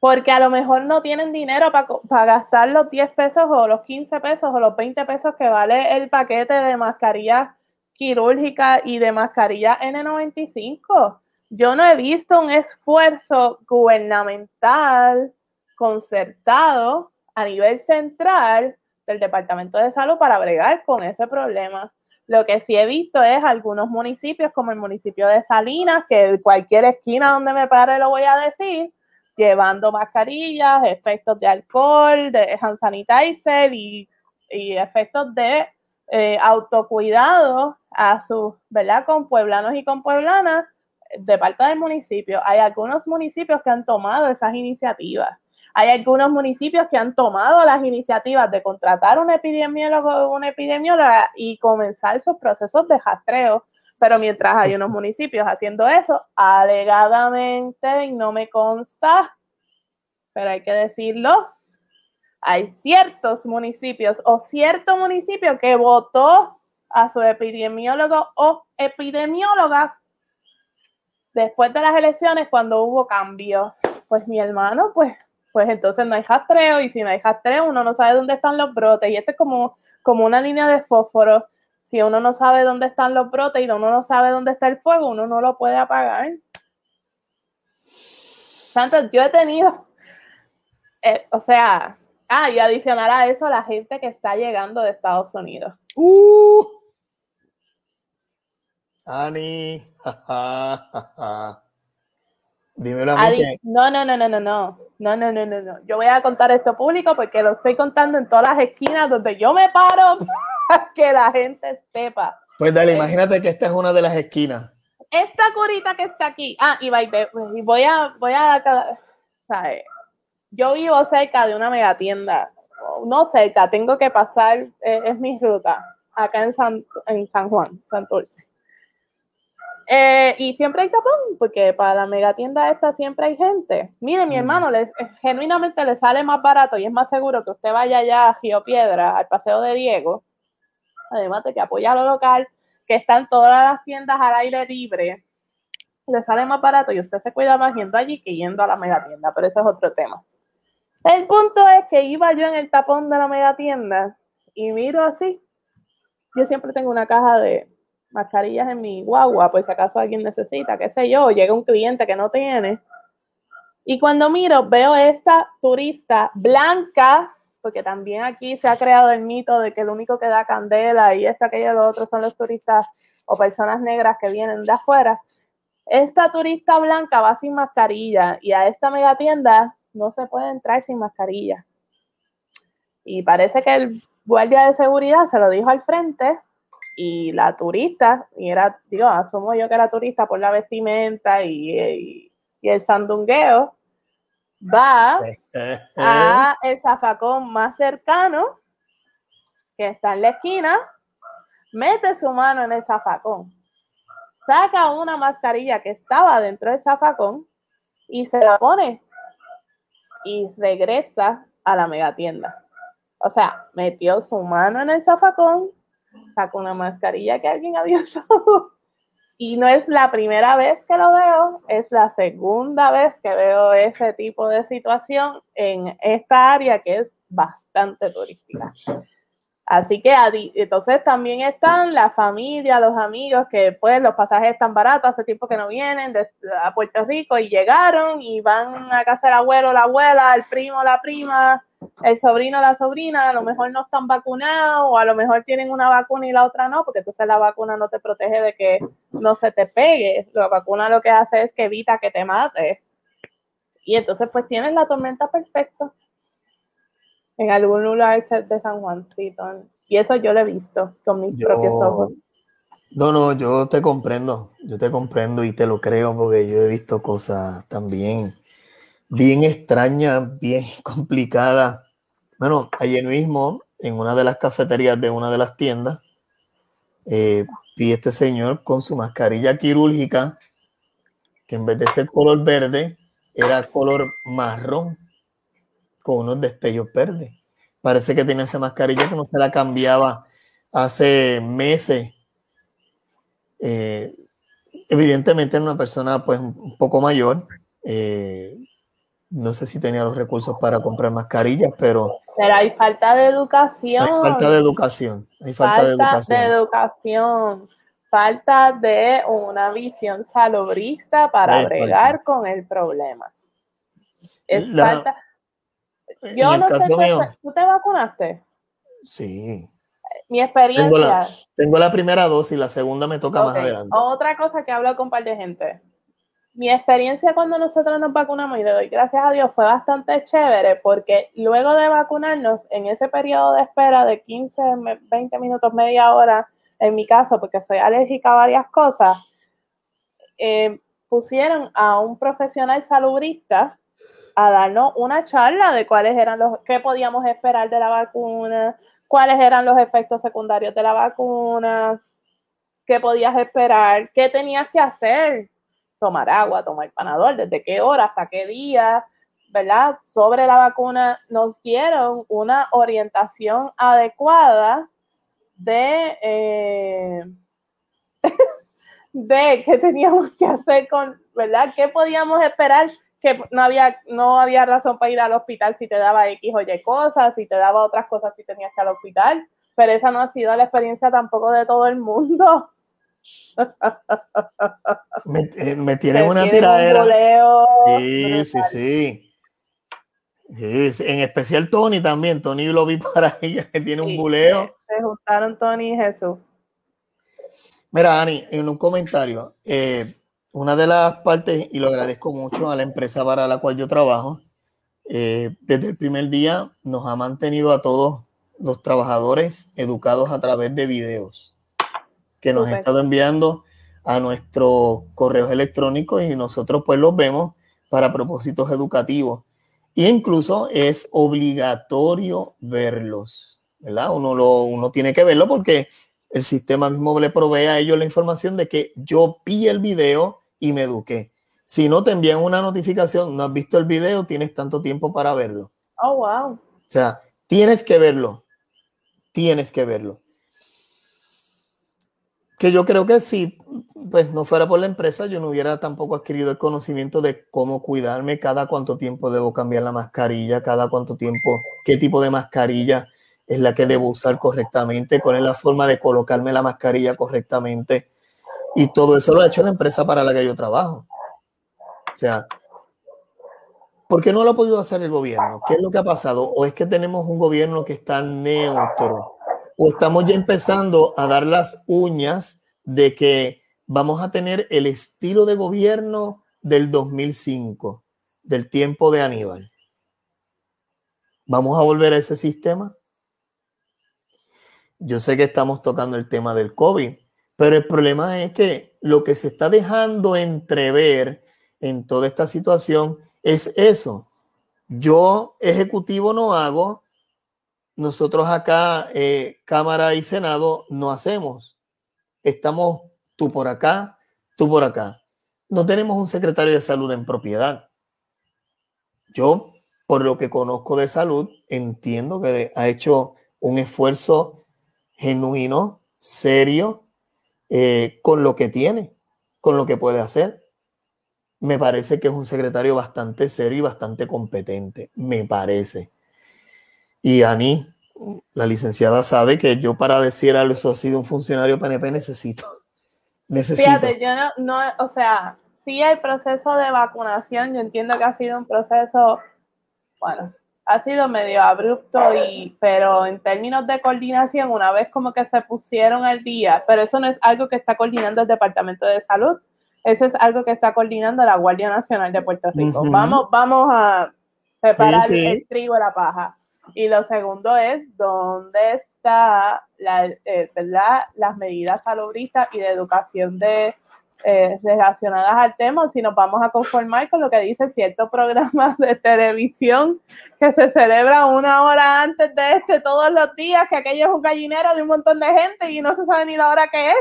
Porque a lo mejor no tienen dinero para gastar los 10 pesos o los 15 pesos o los 20 pesos que vale el paquete de mascarillas quirúrgicas y de mascarilla N95. Yo no he visto un esfuerzo gubernamental concertado a nivel central del Departamento de Salud para bregar con ese problema. Lo que sí he visto es algunos municipios, como el municipio de Salinas, que cualquier esquina donde me pare lo voy a decir, llevando mascarillas, efectos de alcohol, de hand sanitizer y, efectos de eh, autocuidado a sus, ¿verdad? Con pueblanos y con pueblanas de parte del municipio. Hay algunos municipios que han tomado esas iniciativas. Hay algunos municipios que han tomado las iniciativas de contratar un epidemiólogo o una epidemióloga y comenzar sus procesos de rastreo. Pero mientras hay unos municipios haciendo eso, alegadamente, y no me consta, pero hay que decirlo, hay ciertos municipios o cierto municipio que votó a su epidemiólogo o epidemióloga después de las elecciones cuando hubo cambio. Pues mi hermano, pues pues entonces no hay rastreo y si no hay rastreo uno no sabe dónde están los brotes y esto es como, como una línea de fósforo. Si uno no sabe dónde están los brotes y uno no sabe dónde está el fuego, uno no lo puede apagar. Santos, yo he tenido, eh, o sea, ah, y adicional a eso, la gente que está llegando de Estados Unidos. Uh. Ani. Dímelo a mí. No, no, no, no, no, no. No, no, no, no, no. Yo voy a contar esto público porque lo estoy contando en todas las esquinas donde yo me paro para que la gente sepa. Pues dale, eh, imagínate que esta es una de las esquinas. Esta curita que está aquí. Ah, y voy a, voy a, ¿sabes? Yo vivo cerca de una megatienda. No cerca, tengo que pasar, eh, es mi ruta, acá en San, en San Juan, Santurce. Eh, y siempre hay tapón, porque para la megatienda esta siempre hay gente. Mire, mi mm. hermano, le, genuinamente le sale más barato y es más seguro que usted vaya allá a Río Piedra, al Paseo de Diego, además de que apoya lo local, que están todas las tiendas al aire libre, le sale más barato y usted se cuida más yendo allí que yendo a la megatienda, pero eso es otro tema. El punto es que iba yo en el tapón de la megatienda y miro así. Yo siempre tengo una caja de mascarillas en mi guagua, pues si acaso alguien necesita, qué sé yo, llega un cliente que no tiene. Y cuando miro, veo esta turista blanca, porque también aquí se ha creado el mito de que el único que da candela y esta, aquello, los otros son los turistas o personas negras que vienen de afuera. Esta turista blanca va sin mascarilla y a esta mega tienda no se puede entrar sin mascarilla. Y parece que el guardia de seguridad se lo dijo al frente y la turista, y era, digo, asumo yo que era turista por la vestimenta y, y, el sandungueo, va a el zafacón más cercano, que está en la esquina, mete su mano en el zafacón, saca una mascarilla que estaba dentro del zafacón y se la pone y regresa a la megatienda. O sea, metió su mano en el zafacón, sacó una mascarilla que alguien había usado. Y no es la primera vez que lo veo, es la segunda vez que veo ese tipo de situación en esta área que es bastante turística. Así que entonces también están la familia, los amigos, que pues los pasajes están baratos, hace tiempo que no vienen a Puerto Rico y llegaron y van a casa del abuelo, la abuela, el primo, la prima, el sobrino, la sobrina, a lo mejor no están vacunados o a lo mejor tienen una vacuna y la otra no, porque entonces la vacuna no te protege de que no se te pegue. La vacuna lo que hace es que evita que te mate. Y entonces pues tienes la tormenta perfecta en algún lugar de San Juancito. Y eso yo lo he visto con mis propios ojos. No, no, yo te comprendo, yo te comprendo y te lo creo porque yo he visto cosas también bien extrañas, bien complicadas. Bueno, ayer mismo, en una de las cafeterías de una de las tiendas, eh, vi este señor con su mascarilla quirúrgica, que en vez de ser color verde, era color marrón con unos destellos verdes. Parece que tiene esa mascarilla que no se la cambiaba hace meses. Eh, evidentemente era una persona pues un poco mayor. Eh, no sé si tenía los recursos para comprar mascarillas, pero... Pero hay falta de educación. Hay falta de educación. Hay falta, de educación. De educación. Falta de una visión salobrista para bregar con el problema. Es falta yo no sé, ¿tú te vacunaste? Sí. Mi experiencia. Tengo la, primera dosis, la segunda me toca más adelante. Otra cosa que hablo con un par de gente. Mi experiencia cuando nosotros nos vacunamos, y le doy gracias a Dios, fue bastante chévere porque luego de vacunarnos, en ese periodo de espera de 15, 20 minutos, media hora, en mi caso, porque soy alérgica a varias cosas, eh, pusieron a un profesional salubrista a darnos una charla de cuáles eran los, qué podíamos esperar de la vacuna, cuáles eran los efectos secundarios de la vacuna, qué podías esperar, qué tenías que hacer, tomar agua, tomar panador, desde qué hora hasta qué día, ¿verdad? Sobre la vacuna nos dieron una orientación adecuada de, eh, de qué teníamos que hacer con, ¿verdad? ¿Qué podíamos esperar que no había, no había razón para ir al hospital si te daba X o Y cosas, si te daba otras cosas si tenías que ir al hospital, pero esa no ha sido la experiencia tampoco de todo el mundo. Me, eh, tienen una tiradera. sí, sí, sí, sí. En especial Tony también. Tony lo vi para ella que tiene un buleo. Se juntaron Tony y Jesús. Mira, Ani, en un comentario, eh, una de las partes, y lo agradezco mucho a la empresa para la cual yo trabajo, eh, desde el primer día nos ha mantenido a todos los trabajadores educados a través de videos que nos ha estado enviando a nuestros correos electrónicos y nosotros pues los vemos para propósitos educativos. E incluso es obligatorio verlos, ¿verdad? Uno, lo, uno tiene que verlo porque el sistema mismo le provee a ellos la información de que yo vi el video y me eduqué. Si no te envían una notificación, no has visto el video, tienes tanto tiempo para verlo. Oh, wow. O sea, tienes que verlo. Tienes que verlo. Que yo creo que si pues no fuera por la empresa, yo no hubiera tampoco adquirido el conocimiento de cómo cuidarme, cada cuánto tiempo debo cambiar la mascarilla, cada cuánto tiempo, qué tipo de mascarilla es la que debo usar correctamente, cuál es la forma de colocarme la mascarilla correctamente. Y todo eso lo ha hecho la empresa para la que yo trabajo. O sea, ¿por qué no lo ha podido hacer el gobierno? ¿Qué es lo que ha pasado? ¿O es que tenemos un gobierno que está neutro? ¿O estamos ya empezando a dar las uñas de que vamos a tener el estilo de gobierno del 2005, del tiempo de Aníbal? ¿Vamos a volver a ese sistema? Yo sé que estamos tocando el tema del COVID, pero el problema es que lo que se está dejando entrever en toda esta situación es eso. Yo ejecutivo no hago, nosotros acá, eh, Cámara y Senado, no hacemos. Estamos tú por acá, tú por acá. No tenemos un secretario de salud en propiedad. Yo, por lo que conozco de salud, entiendo que ha hecho un esfuerzo genuino, serio, eh, con lo que tiene, con lo que puede hacer. Me parece que es un secretario bastante serio y bastante competente, me parece. Y Ani, la licenciada, sabe que yo para decir algo, eso ha sido un funcionario PNP necesito. necesito. Fíjate, yo no, no, o sea, sí el proceso de vacunación, yo entiendo que ha sido un proceso, bueno, ha sido medio abrupto y pero en términos de coordinación una vez como que se pusieron al día pero eso no es algo que está coordinando el departamento de salud eso es algo que está coordinando la Guardia Nacional de Puerto Rico. Vamos vamos a separar el trigo de la paja. Y lo segundo es dónde está la, eh, las medidas salubristas y de educación de eh, relacionadas al tema, si nos vamos a conformar con lo que dice cierto programa de televisión que se celebra una hora antes de este todos los días, que aquello es un gallinero de un montón de gente y no se sabe ni la hora que es.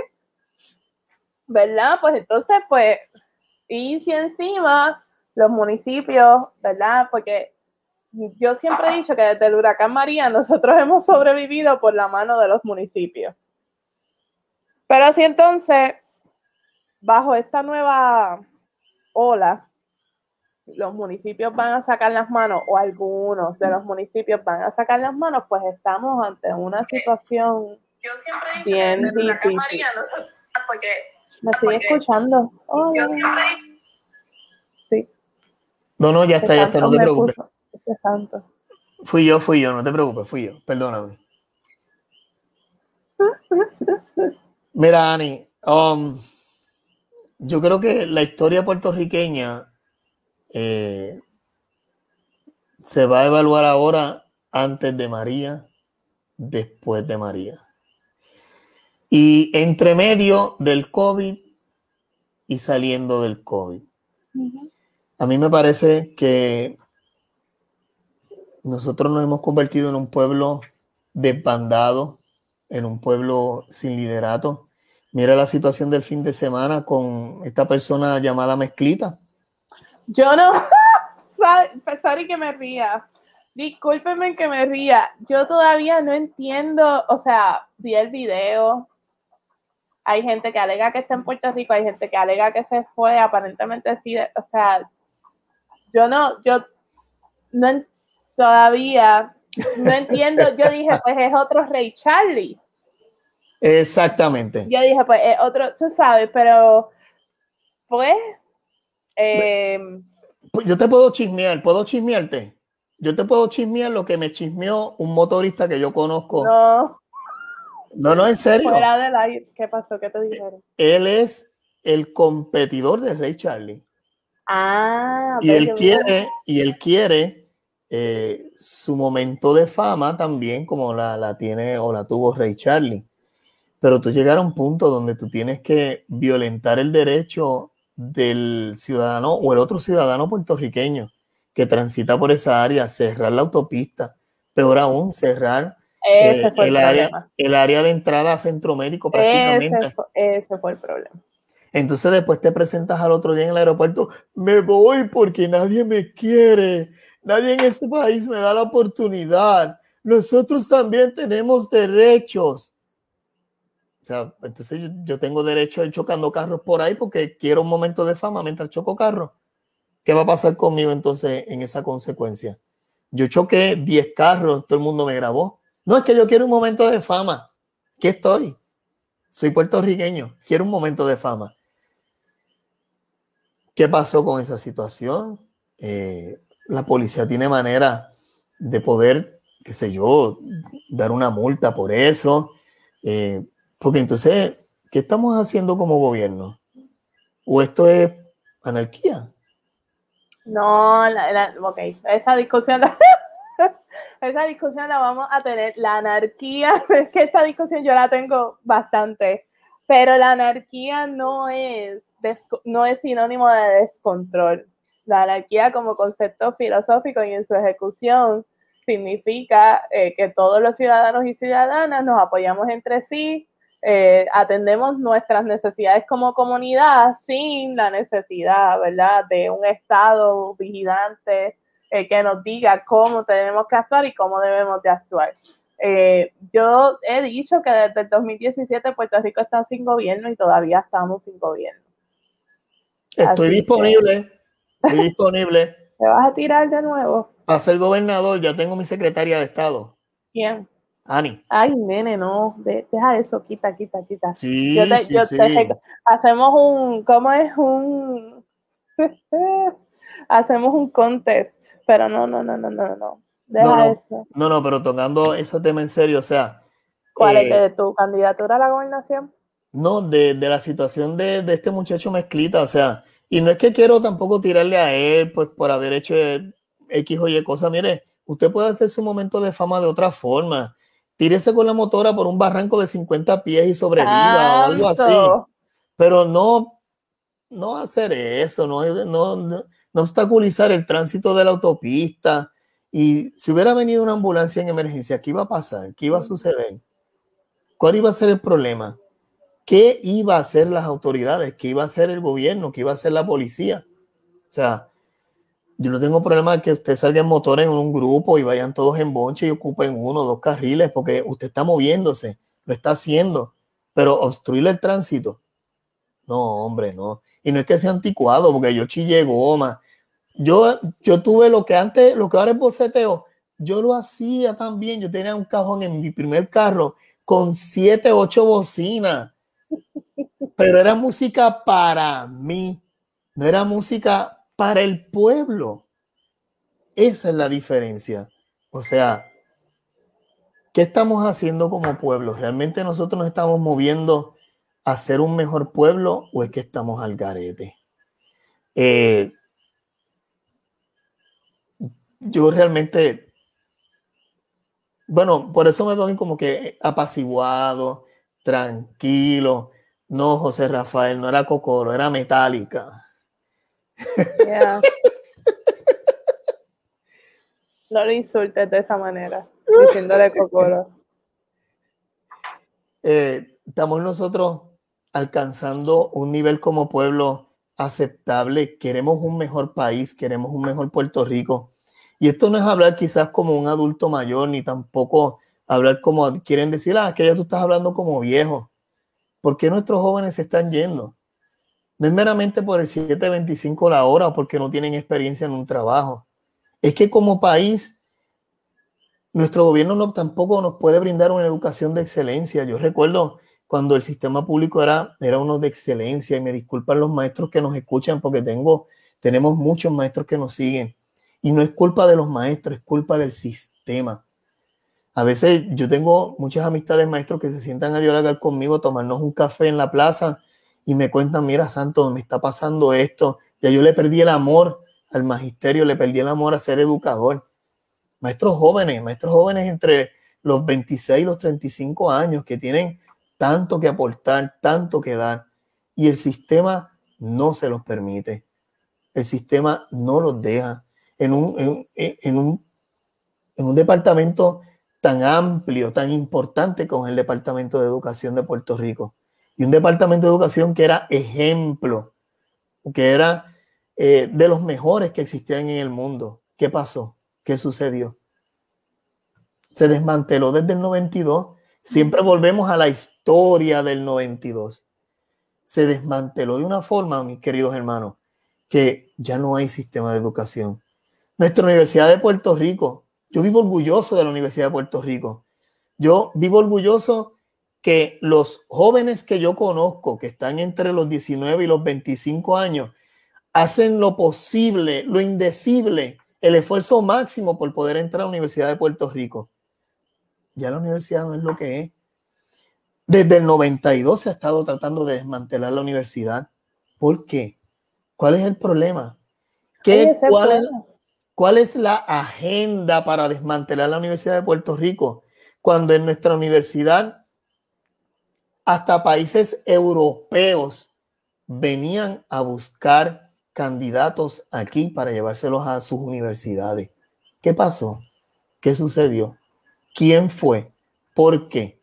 ¿Verdad? Pues entonces, pues, y si encima los municipios, ¿verdad? Porque yo siempre he dicho que desde el huracán María nosotros hemos sobrevivido por la mano de los municipios. Pero así entonces, bajo esta nueva ola, los municipios van a sacar las manos, o algunos de los municipios van a sacar las manos, pues estamos ante una situación yo siempre he dicho bien que difícil. María, no porque, Me estoy escuchando. yo siempre Sí. No, no, ya está, ya está, no te preocupes. Este santo. Fui yo, fui yo, no te preocupes, fui yo, perdóname. Mira, Ani, um, yo creo que la historia puertorriqueña eh, se va a evaluar ahora antes de María, después de María. Y entre medio del COVID y saliendo del COVID. A mí me parece que nosotros nos hemos convertido en un pueblo desbandado, en un pueblo sin liderato, Mira la situación del fin de semana con esta persona llamada Mezclita. Yo no, sorry que me ría. Discúlpenme que me ría. Yo todavía no entiendo, o sea, vi el video. Hay gente que alega que está en Puerto Rico, hay gente que alega que se fue, aparentemente sí, o sea, yo no, yo no todavía no entiendo. Yo dije, pues es otro Rey Charlie. Exactamente. Yo dije, pues, eh, otro, tú sabes, pero, pues, pues, yo te puedo chismear, ¿puedo chismearte? Yo te puedo chismear lo que me chismeó un motorista que yo conozco. No. No, no, en serio. Fuera del aire. ¿Qué pasó? ¿Qué te dijeron? Él es el competidor de Ray Charlie. Ah, y él quiere, y él quiere eh, su momento de fama también, como la, la tiene o la tuvo Ray Charlie pero tú llegas a un punto donde tú tienes que violentar el derecho del ciudadano o el otro ciudadano puertorriqueño que transita por esa área, cerrar la autopista, peor aún, cerrar eh, el, área, el área de entrada a centro médico prácticamente. Ese fue, el problema. Entonces después te presentas al otro día en el aeropuerto, me voy porque nadie me quiere, nadie en este país me da la oportunidad, nosotros también tenemos derechos. Sea, entonces yo, tengo derecho a ir chocando carros por ahí porque quiero un momento de fama mientras choco carros. ¿Qué va a pasar conmigo entonces en esa consecuencia? Yo choqué 10 carros, todo el mundo me grabó. No es que yo quiero un momento de fama. ¿Qué estoy? Soy puertorriqueño, quiero un momento de fama. ¿Qué pasó con esa situación? Eh, la policía tiene manera de poder, qué sé yo, dar una multa por eso. Eh, porque entonces, ¿qué estamos haciendo como gobierno? ¿O esto es anarquía? No, la, ok, esa discusión. esa discusión la vamos a tener. La anarquía, es que esta discusión yo la tengo bastante, pero la anarquía no es, no es sinónimo de descontrol. La anarquía como concepto filosófico y en su ejecución significa eh, que todos los ciudadanos y ciudadanas nos apoyamos entre sí, eh, atendemos nuestras necesidades como comunidad sin la necesidad, ¿verdad?, de un Estado vigilante eh, que nos diga cómo tenemos que actuar y cómo debemos de actuar. yo he dicho que desde el 2017 Puerto Rico está sin gobierno y todavía estamos sin gobierno. Estoy disponible, estoy disponible. ¿Te vas a tirar de nuevo? Para ser gobernador, ya tengo mi secretaria de Estado. ¿Quién? Ani. Ay, nene, no, deja eso, quita, quita, quita. Sí, sí, sí. hacemos un, ¿cómo es un? hacemos un contest, pero no, no, no, no, no, no. Deja no, eso. No, no, pero tocando ese tema en serio, o sea. ¿Cuál es eh, de tu candidatura a la gobernación? No, de, de la situación de, de, este muchacho mezclita, o sea, y no es que quiero tampoco tirarle a él, pues por haber hecho X o Y cosa, mire, usted puede hacer su momento de fama de otra forma. Tírese con la motora por un barranco de 50 pies y sobreviva o algo así. Pero no, no hacer eso, no, no, no, obstaculizar el tránsito de la autopista. Y si hubiera venido una ambulancia en emergencia, ¿qué iba a pasar? ¿Qué iba a suceder? ¿Cuál iba a ser el problema? ¿Qué iba a hacer las autoridades? ¿Qué iba a hacer el gobierno? ¿Qué iba a hacer la policía? O sea, yo no tengo problema que usted salga en motor en un grupo y vayan todos en bonche y ocupen uno o dos carriles porque usted está moviéndose, lo está haciendo, pero obstruir el tránsito. No, hombre, no. Y no es que sea anticuado, porque yo chillé goma. Yo, yo tuve lo que antes, lo que ahora es boceteo, yo lo hacía también. Yo tenía un cajón en mi primer carro con siete, ocho bocinas. Pero era música para mí, no era música para el pueblo. Esa es la diferencia. O sea, ¿qué estamos haciendo como pueblo? ¿Realmente nosotros nos estamos moviendo a ser un mejor pueblo o es que estamos al garete? Eh, yo realmente, bueno, por eso me voy como que apaciguado, tranquilo. No, José Rafael, no era Cocoro, era Metálica. No lo insultes de esa manera, diciéndole cocoro. Eh, estamos nosotros alcanzando un nivel como pueblo aceptable. Queremos un mejor país, queremos un mejor Puerto Rico. Y esto no es hablar quizás como un adulto mayor, ni tampoco hablar como quieren decir, ah, que ya tú estás hablando como viejo. ¿Por qué nuestros jóvenes se están yendo? No es meramente por el 7.25 la hora o porque no tienen experiencia en un trabajo. Es que como país, nuestro gobierno no, tampoco nos puede brindar una educación de excelencia. Yo recuerdo cuando el sistema público era, era uno de excelencia y me disculpan los maestros que nos escuchan porque tengo, tenemos muchos maestros que nos siguen. Y no es culpa de los maestros, es culpa del sistema. A veces yo tengo muchas amistades maestros que se sientan a dialogar conmigo, a tomarnos un café en la plaza y me cuentan, mira, Santo, me está pasando esto. Ya yo le perdí el amor al magisterio, le perdí el amor a ser educador. Maestros jóvenes, maestros jóvenes entre los 26 y los 35 años que tienen tanto que aportar, tanto que dar. Y el sistema no se los permite. El sistema no los deja. En un, en, un, en un departamento tan amplio, tan importante como el Departamento de Educación de Puerto Rico y un departamento de educación que era ejemplo, que era eh, de los mejores que existían en el mundo. ¿Qué pasó? ¿Qué sucedió? Se desmanteló desde el 92. Siempre volvemos a la historia del 92. Se desmanteló de una forma, mis queridos hermanos, que ya no hay sistema de educación. Nuestra Universidad de Puerto Rico, yo vivo orgulloso de la Universidad de Puerto Rico. Yo vivo orgulloso que los jóvenes que yo conozco, que están entre los 19 y los 25 años, hacen lo posible, lo indecible, el esfuerzo máximo por poder entrar a la Universidad de Puerto Rico. Ya la universidad no es lo que es. Desde el 92 se ha estado tratando de desmantelar la universidad. ¿Por qué? ¿Cuál es el problema? ¿Qué, cuál, ¿Cuál es la agenda para desmantelar la Universidad de Puerto Rico? Cuando en nuestra universidad hasta países europeos venían a buscar candidatos aquí para llevárselos a sus universidades. ¿Qué pasó? ¿Qué sucedió? ¿Quién fue? ¿Por qué?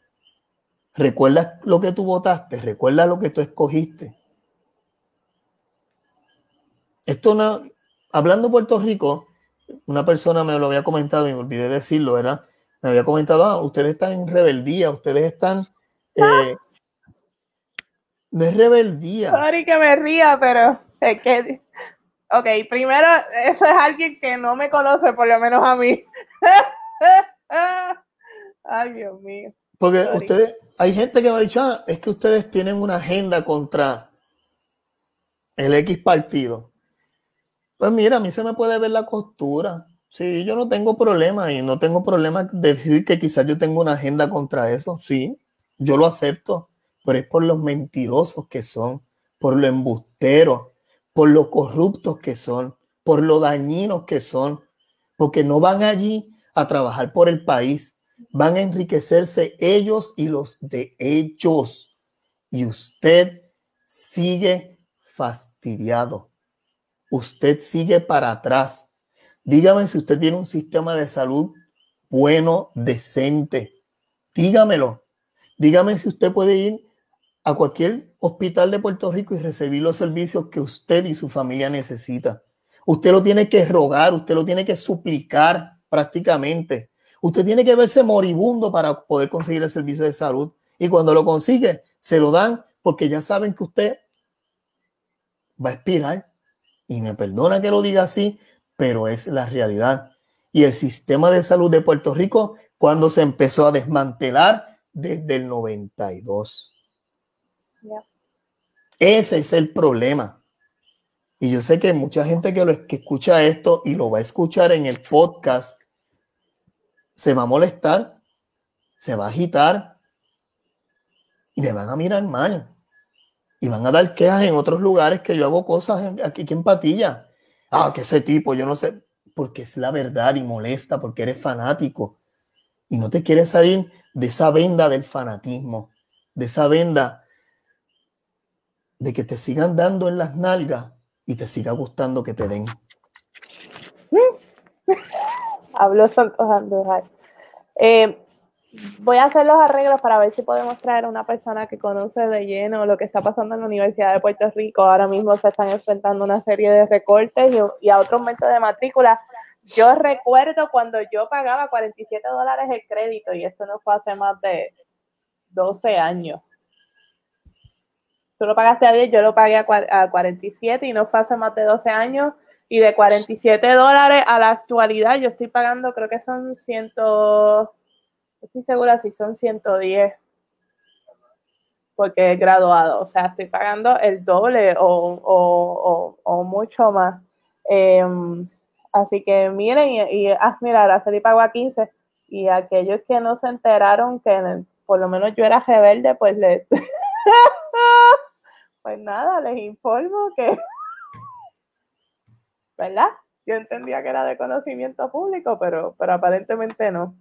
¿Recuerdas lo que tú votaste? ¿Recuerdas lo que tú escogiste? Esto no, hablando de Puerto Rico, una persona me lo había comentado y me olvidé decirlo, ¿verdad? Me había comentado, ah, ustedes están en rebeldía, ustedes están eh, no es rebeldía. Sorry que me ría, pero es que. Ok, primero, eso es alguien que no me conoce, por lo menos a mí. Ay, Dios mío. Porque ustedes, hay gente que me ha dicho, ah, es que ustedes tienen una agenda contra el X partido. Pues mira, a mí se me puede ver la costura. Sí, yo no tengo problema y no tengo problema de decir que quizás yo tengo una agenda contra eso. Sí, yo lo acepto pero es por los mentirosos que son, por lo embusteros, por lo corruptos que son, por lo dañinos que son, porque no van allí a trabajar por el país, van a enriquecerse ellos y los de ellos. Y usted sigue fastidiado. Usted sigue para atrás. Dígame si usted tiene un sistema de salud bueno, decente. Dígamelo. Dígame si usted puede ir a cualquier hospital de Puerto Rico y recibir los servicios que usted y su familia necesita. Usted lo tiene que rogar, usted lo tiene que suplicar prácticamente. Usted tiene que verse moribundo para poder conseguir el servicio de salud. Y cuando lo consigue, se lo dan porque ya saben que usted va a expirar. Y me perdona que lo diga así, pero es la realidad. Y el sistema de salud de Puerto Rico, cuando se empezó a desmantelar desde el 92. Ese es el problema. Y yo sé que mucha gente que, lo, que escucha esto y lo va a escuchar en el podcast se va a molestar, se va a agitar y me van a mirar mal. Y van a dar quejas en otros lugares que yo hago cosas aquí en Patilla. Ah, que ese tipo, yo no sé, porque es la verdad y molesta, porque eres fanático y no te quieres salir de esa venda del fanatismo, de esa venda de que te sigan dando en las nalgas y te siga gustando que te den. Habló Santos Andújar. Eh, voy a hacer los arreglos para ver si podemos traer a una persona que conoce de lleno lo que está pasando en la Universidad de Puerto Rico. Ahora mismo se están enfrentando una serie de recortes y, a otro aumento de matrícula. Yo recuerdo cuando yo pagaba 47 dólares el crédito y esto no fue hace más de 12 años tú lo pagaste a 10, yo lo pagué a, 47 y no fue hace más de 12 años. Y de 47 dólares a la actualidad yo estoy pagando, creo que son 100, estoy segura si son 110 porque es graduado, o sea, estoy pagando el doble o, mucho más. Em, así que miren, y, y ah, mira, Araceli pagó a 15 y aquellos que no se enteraron que por lo menos yo era rebelde, pues les... Pues nada, les informo que, ¿verdad? Yo entendía que era de conocimiento público, pero, pero aparentemente no.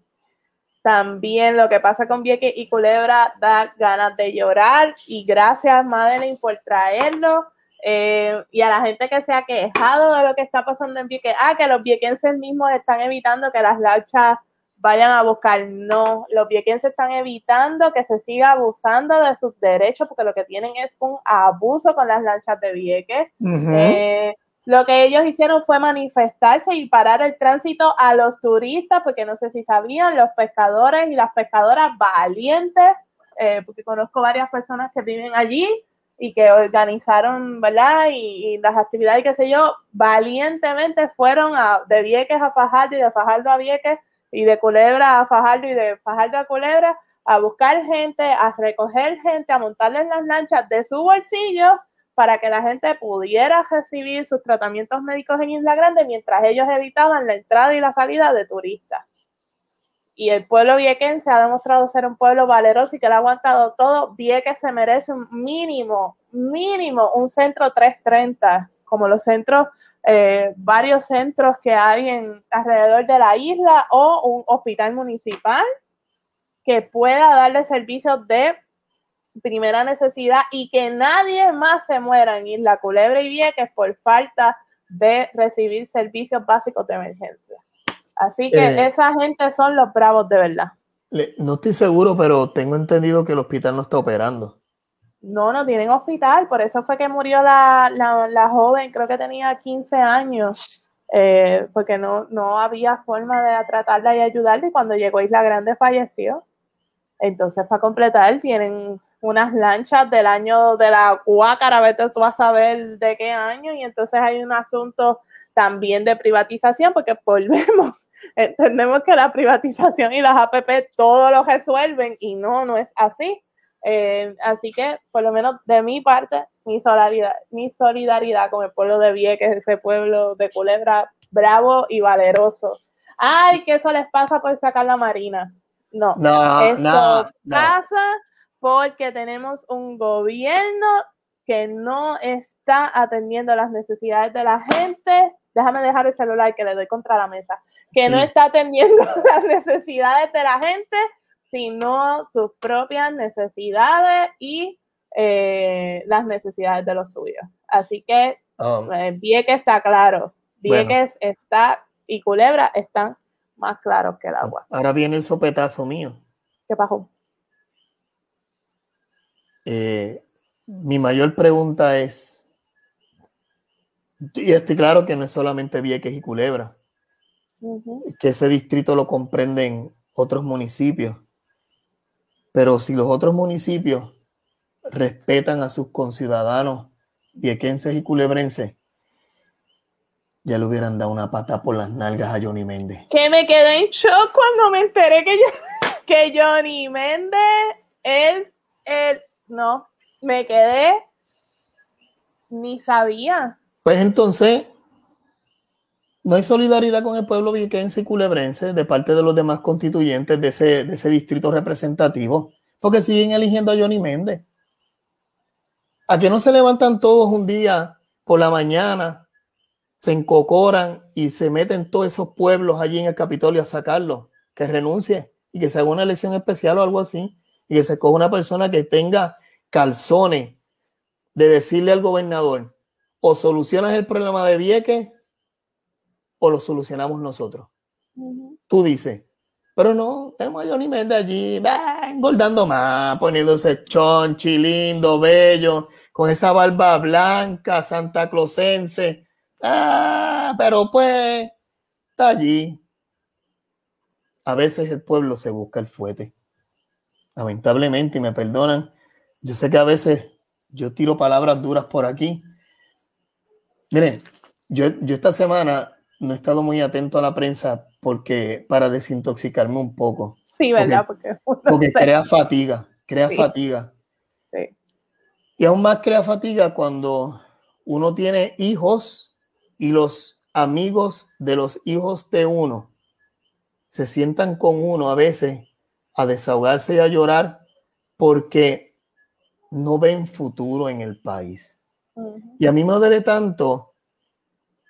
También lo que pasa con Vieques y Culebra da ganas de llorar y gracias Madeline por traerlo. Eh, y a la gente que se ha quejado de lo que está pasando en Vieques, ah, que los viequenses mismos están evitando que las lanchas vayan a buscar. No, los viequenses están evitando que se siga abusando de sus derechos porque lo que tienen es un abuso con las lanchas de Vieques. Eh, lo que ellos hicieron fue manifestarse y parar el tránsito a los turistas, porque no sé si sabían, los pescadores y las pescadoras valientes, eh, porque conozco varias personas que viven allí y que organizaron, ¿verdad? Y, las actividades, qué sé yo, valientemente fueron a, de Vieques a Fajardo y de Fajardo a Vieques y de Culebra a Fajardo y de Fajardo a Culebra a buscar gente, a recoger gente, a montarles las lanchas de su bolsillo para que la gente pudiera recibir sus tratamientos médicos en Isla Grande mientras ellos evitaban la entrada y la salida de turistas. Y el pueblo viequense ha demostrado ser un pueblo valeroso y que le ha aguantado todo. Vieques se merece un mínimo, mínimo, un centro 330, como los centros eh, varios centros que hay en, alrededor de la isla o un hospital municipal que pueda darle servicios de primera necesidad y que nadie más se muera en Isla Culebra y Vieques por falta de recibir servicios básicos de emergencia. Así que eh. esa gente son los bravos de verdad. no estoy seguro, pero tengo entendido que el hospital no está operando. No, no tienen hospital, por eso fue que murió la, la, joven, creo que tenía 15 años, eh, porque no, no había forma de tratarla y ayudarla y cuando llegó Isla Grande falleció. Entonces, para completar, tienen unas lanchas del año de la Cuácara, vete tú vas a saber de qué año, y entonces hay un asunto también de privatización, porque volvemos, entendemos que la privatización y las APP todo lo resuelven y no, no es así. Eh, así que, por lo menos de mi parte, mi solidaridad, mi solidaridad con el pueblo de Vieques, ese pueblo de Culebra bravo y valeroso. Ay, que eso les pasa por sacar la marina. No, no esto pasa porque tenemos un gobierno que no está atendiendo las necesidades de la gente. Déjame dejar el celular que le doy contra la mesa. Que no está atendiendo las necesidades de la gente sino sus propias necesidades y eh, las necesidades de los suyos. Así que um, eh, Vieques está claro, Vieques está y Culebra están más claros que el agua. Ahora viene el sopetazo mío. ¿Qué pasó? Eh, mi mayor pregunta es, y estoy claro que no es solamente Vieques y Culebra, que ese distrito lo comprenden otros municipios. Pero si los otros municipios respetan a sus conciudadanos viequenses y culebrenses, ya le hubieran dado una pata por las nalgas a Johnny Méndez. Que me quedé en shock cuando me enteré que, que Johnny Méndez es el... No, me quedé... Ni sabía. Pues entonces, no hay solidaridad con el pueblo viequense y culebrense de parte de los demás constituyentes de ese, de ese distrito representativo, porque siguen eligiendo a Johnny Méndez. ¿A que no se levantan todos un día por la mañana, se encocoran y se meten todos esos pueblos allí en el Capitolio a sacarlo? Que renuncie y que se haga una elección especial o algo así, y que se coja una persona que tenga calzones de decirle al gobernador, o solucionas el problema de Vieques o lo solucionamos nosotros. Tú dices, pero no, tenemos a Johnny Méndez allí, engordando más, poniéndose chonchi, lindo, bello, con esa barba blanca, santa closense. Ah, pero pues, está allí. A veces el pueblo se busca el fuete. Lamentablemente, y me perdonan, yo sé que a veces yo tiro palabras duras por aquí. Miren, yo, yo esta semana no he estado muy atento a la prensa porque para desintoxicarme un poco. Sí, ¿verdad? Porque, porque, crea fatiga, crea fatiga. Sí. Y aún más crea fatiga cuando uno tiene hijos y los amigos de los hijos de uno se sientan con uno a veces a desahogarse y a llorar porque no ven futuro en el país. Y a mí me duele tanto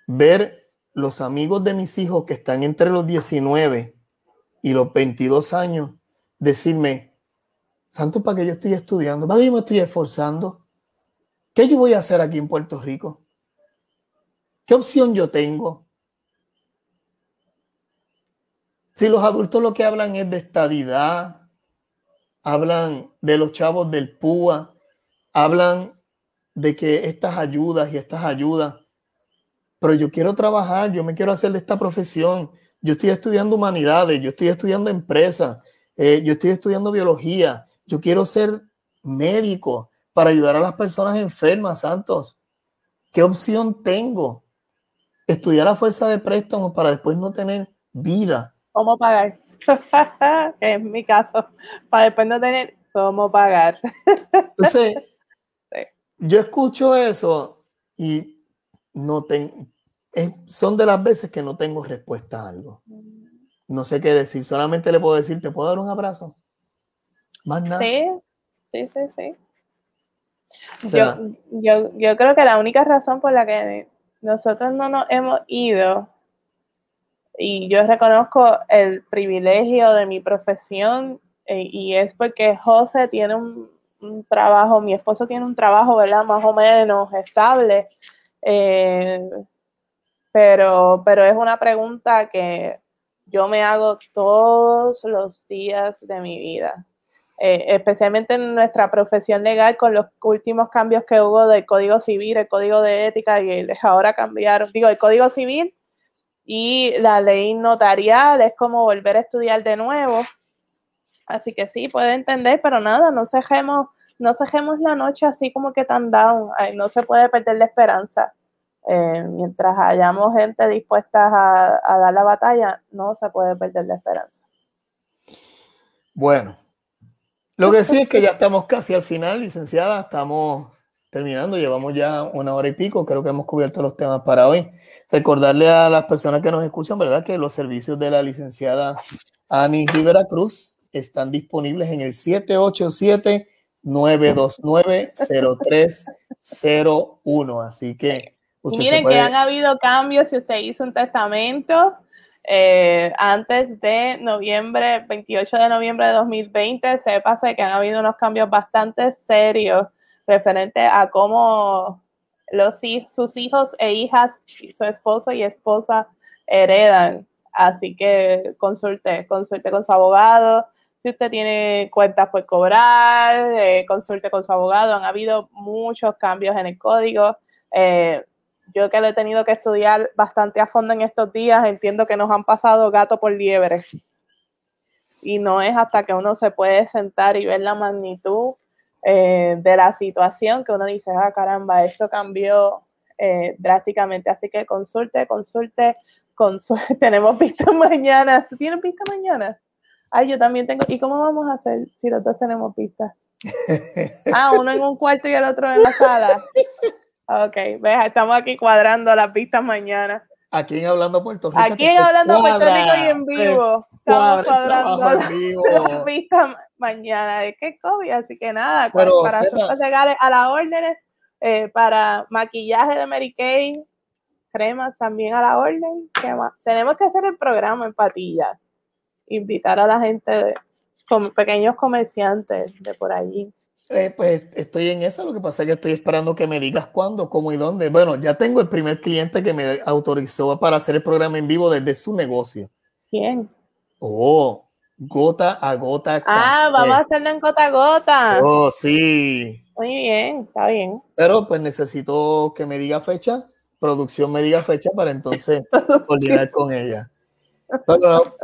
ver los amigos de mis hijos que están entre los 19 y los 22 años decirme, Santo, ¿para qué yo estoy estudiando? ¿Para qué me estoy esforzando? ¿Qué yo voy a hacer aquí en Puerto Rico? ¿Qué opción yo tengo? Si los adultos lo que hablan es de estadidad, hablan de los chavos del PUA, hablan de que estas ayudas y estas ayudas pero yo quiero trabajar, yo me quiero hacer de esta profesión. Yo estoy estudiando humanidades, yo estoy estudiando empresas, eh, yo estoy estudiando biología, yo quiero ser médico para ayudar a las personas enfermas, Santos. ¿Qué opción tengo? Estudiar a fuerza de préstamo para después no tener vida. ¿Cómo pagar? es mi caso. Para después no tener cómo pagar. Entonces, yo escucho eso y no tengo, son de las veces que no tengo respuesta a algo. No sé qué decir, solamente le puedo decir, ¿te puedo dar un abrazo? Más nada. Sí, sí, sí, sí. Yo, yo, yo, creo que la única razón por la que nosotros no nos hemos ido y yo reconozco el privilegio de mi profesión eh, y es porque José tiene un, trabajo, mi esposo tiene un trabajo, ¿verdad? Más o menos estable, eh, pero, pero es una pregunta que yo me hago todos los días de mi vida. Eh, especialmente en nuestra profesión legal con los últimos cambios que hubo del Código Civil, el Código de Ética y ahora cambiaron, digo, el Código Civil y la ley notarial es como volver a estudiar de nuevo. Así que sí, puede entender, pero nada, no cejemos, no cejemos la noche así como que tan down, no se puede perder la esperanza. Eh, mientras hayamos gente dispuesta a, dar la batalla, no se puede perder la esperanza. Bueno, lo que sí es que ya estamos casi al final, licenciada, estamos terminando, llevamos ya una hora y pico, creo que hemos cubierto los temas para hoy. Recordarle a las personas que nos escuchan, ¿verdad? Que los servicios de la licenciada Ani Rivera Cruz están disponibles en el 787-929-0301. Así que... Y miren que han habido cambios si usted hizo un testamento eh, antes de noviembre, 28 de noviembre de 2020, sépase que han habido unos cambios bastante serios referente a cómo los, sus hijos e hijas, su esposo y esposa heredan. Así que consulte, consulte con su abogado. Si usted tiene cuentas por cobrar, eh, consulte con su abogado. Han habido muchos cambios en el código. Eh, yo que lo he tenido que estudiar bastante a fondo en estos días, entiendo que nos han pasado gato por liebre. Y no es hasta que uno se puede sentar y ver la magnitud eh, de la situación que uno dice, ah, caramba, esto cambió eh, drásticamente. Así que consulte, consulte, consulte. Tenemos vista mañana. ¿Tú tienes vista mañana? Ay, yo también tengo. ¿Y cómo vamos a hacer si los dos tenemos vista? Ah, uno en un cuarto y el otro en la sala. Ok, ves, estamos aquí cuadrando las vistas mañana. Aquí en Hablando Puerto Rico. Aquí en Hablando Puerto Rico y en vivo. Estamos cuadrando las vistas mañana. Es que COVID, así que nada, para llegar a las órdenes, eh, para maquillaje de Mary Kay, cremas también a la orden. Tenemos que hacer el programa en patillas. Invitar a la gente, de, como pequeños comerciantes de por allí. Eh, pues estoy en esa, lo que pasa es que estoy esperando que me digas cuándo, cómo y dónde. Bueno, ya tengo el primer cliente que me autorizó para hacer el programa en vivo desde su negocio. ¿Quién? Oh, gota a gota. Ah, vamos a hacerlo en gota a gota. Oh, sí. Muy bien, está bien. Pero pues necesito que me diga fecha, producción me diga fecha para entonces coordinar con ella.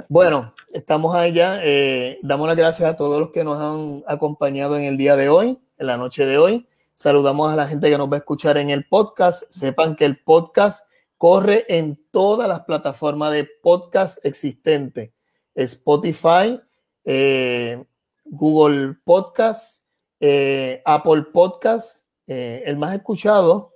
Bueno, estamos allá. Eh, damos las gracias a todos los que nos han acompañado en el día de hoy, en la noche de hoy. Saludamos a la gente que nos va a escuchar en el podcast. Sepan que el podcast corre en todas las plataformas de podcast existentes. Spotify, eh, Google Podcast, eh, Apple Podcast. el más escuchado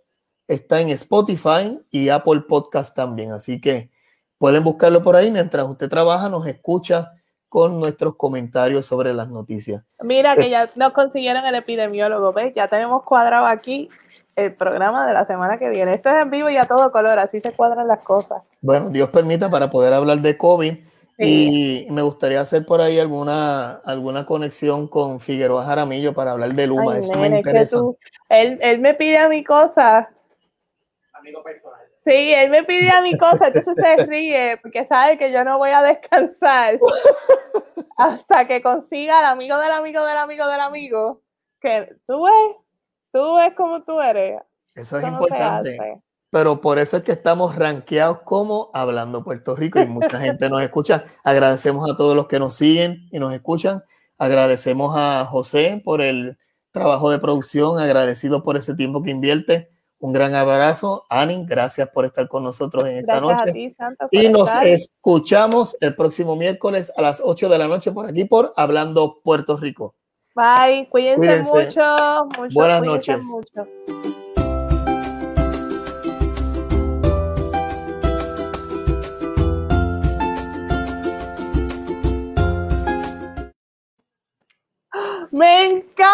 está en Spotify y Apple Podcast también. Así que Pueden buscarlo por ahí mientras usted trabaja, nos escucha con nuestros comentarios sobre las noticias. Mira que ya nos consiguieron el epidemiólogo, ¿ves? Ya tenemos cuadrado aquí el programa de la semana que viene. Esto es en vivo y a todo color, así se cuadran las cosas. Bueno, Dios permita para poder hablar de COVID. Y me gustaría hacer por ahí alguna, alguna conexión con Figueroa Jaramillo para hablar de Luma. Eso me interesa. él, él me pide a mi cosa. Amigo personal. Sí, él me pide a mi cosa, entonces se ríe porque sabe que yo no voy a descansar hasta que consiga al amigo del amigo del amigo del amigo. Que tú ves, tú ves como tú eres. Eso es importante. pero por eso es que estamos rankeados como Hablando Puerto Rico y mucha gente nos escucha. Agradecemos a todos los que nos siguen y nos escuchan. Agradecemos a José por el trabajo de producción, agradecido por ese tiempo que invierte un gran abrazo, Anin, gracias por estar con nosotros en esta noche. Y nos escuchamos el próximo miércoles a las 8 de la noche por aquí por Hablando Puerto Rico. Bye, cuídense, cuídense. Mucho, mucho, Buenas noches. Me encanta.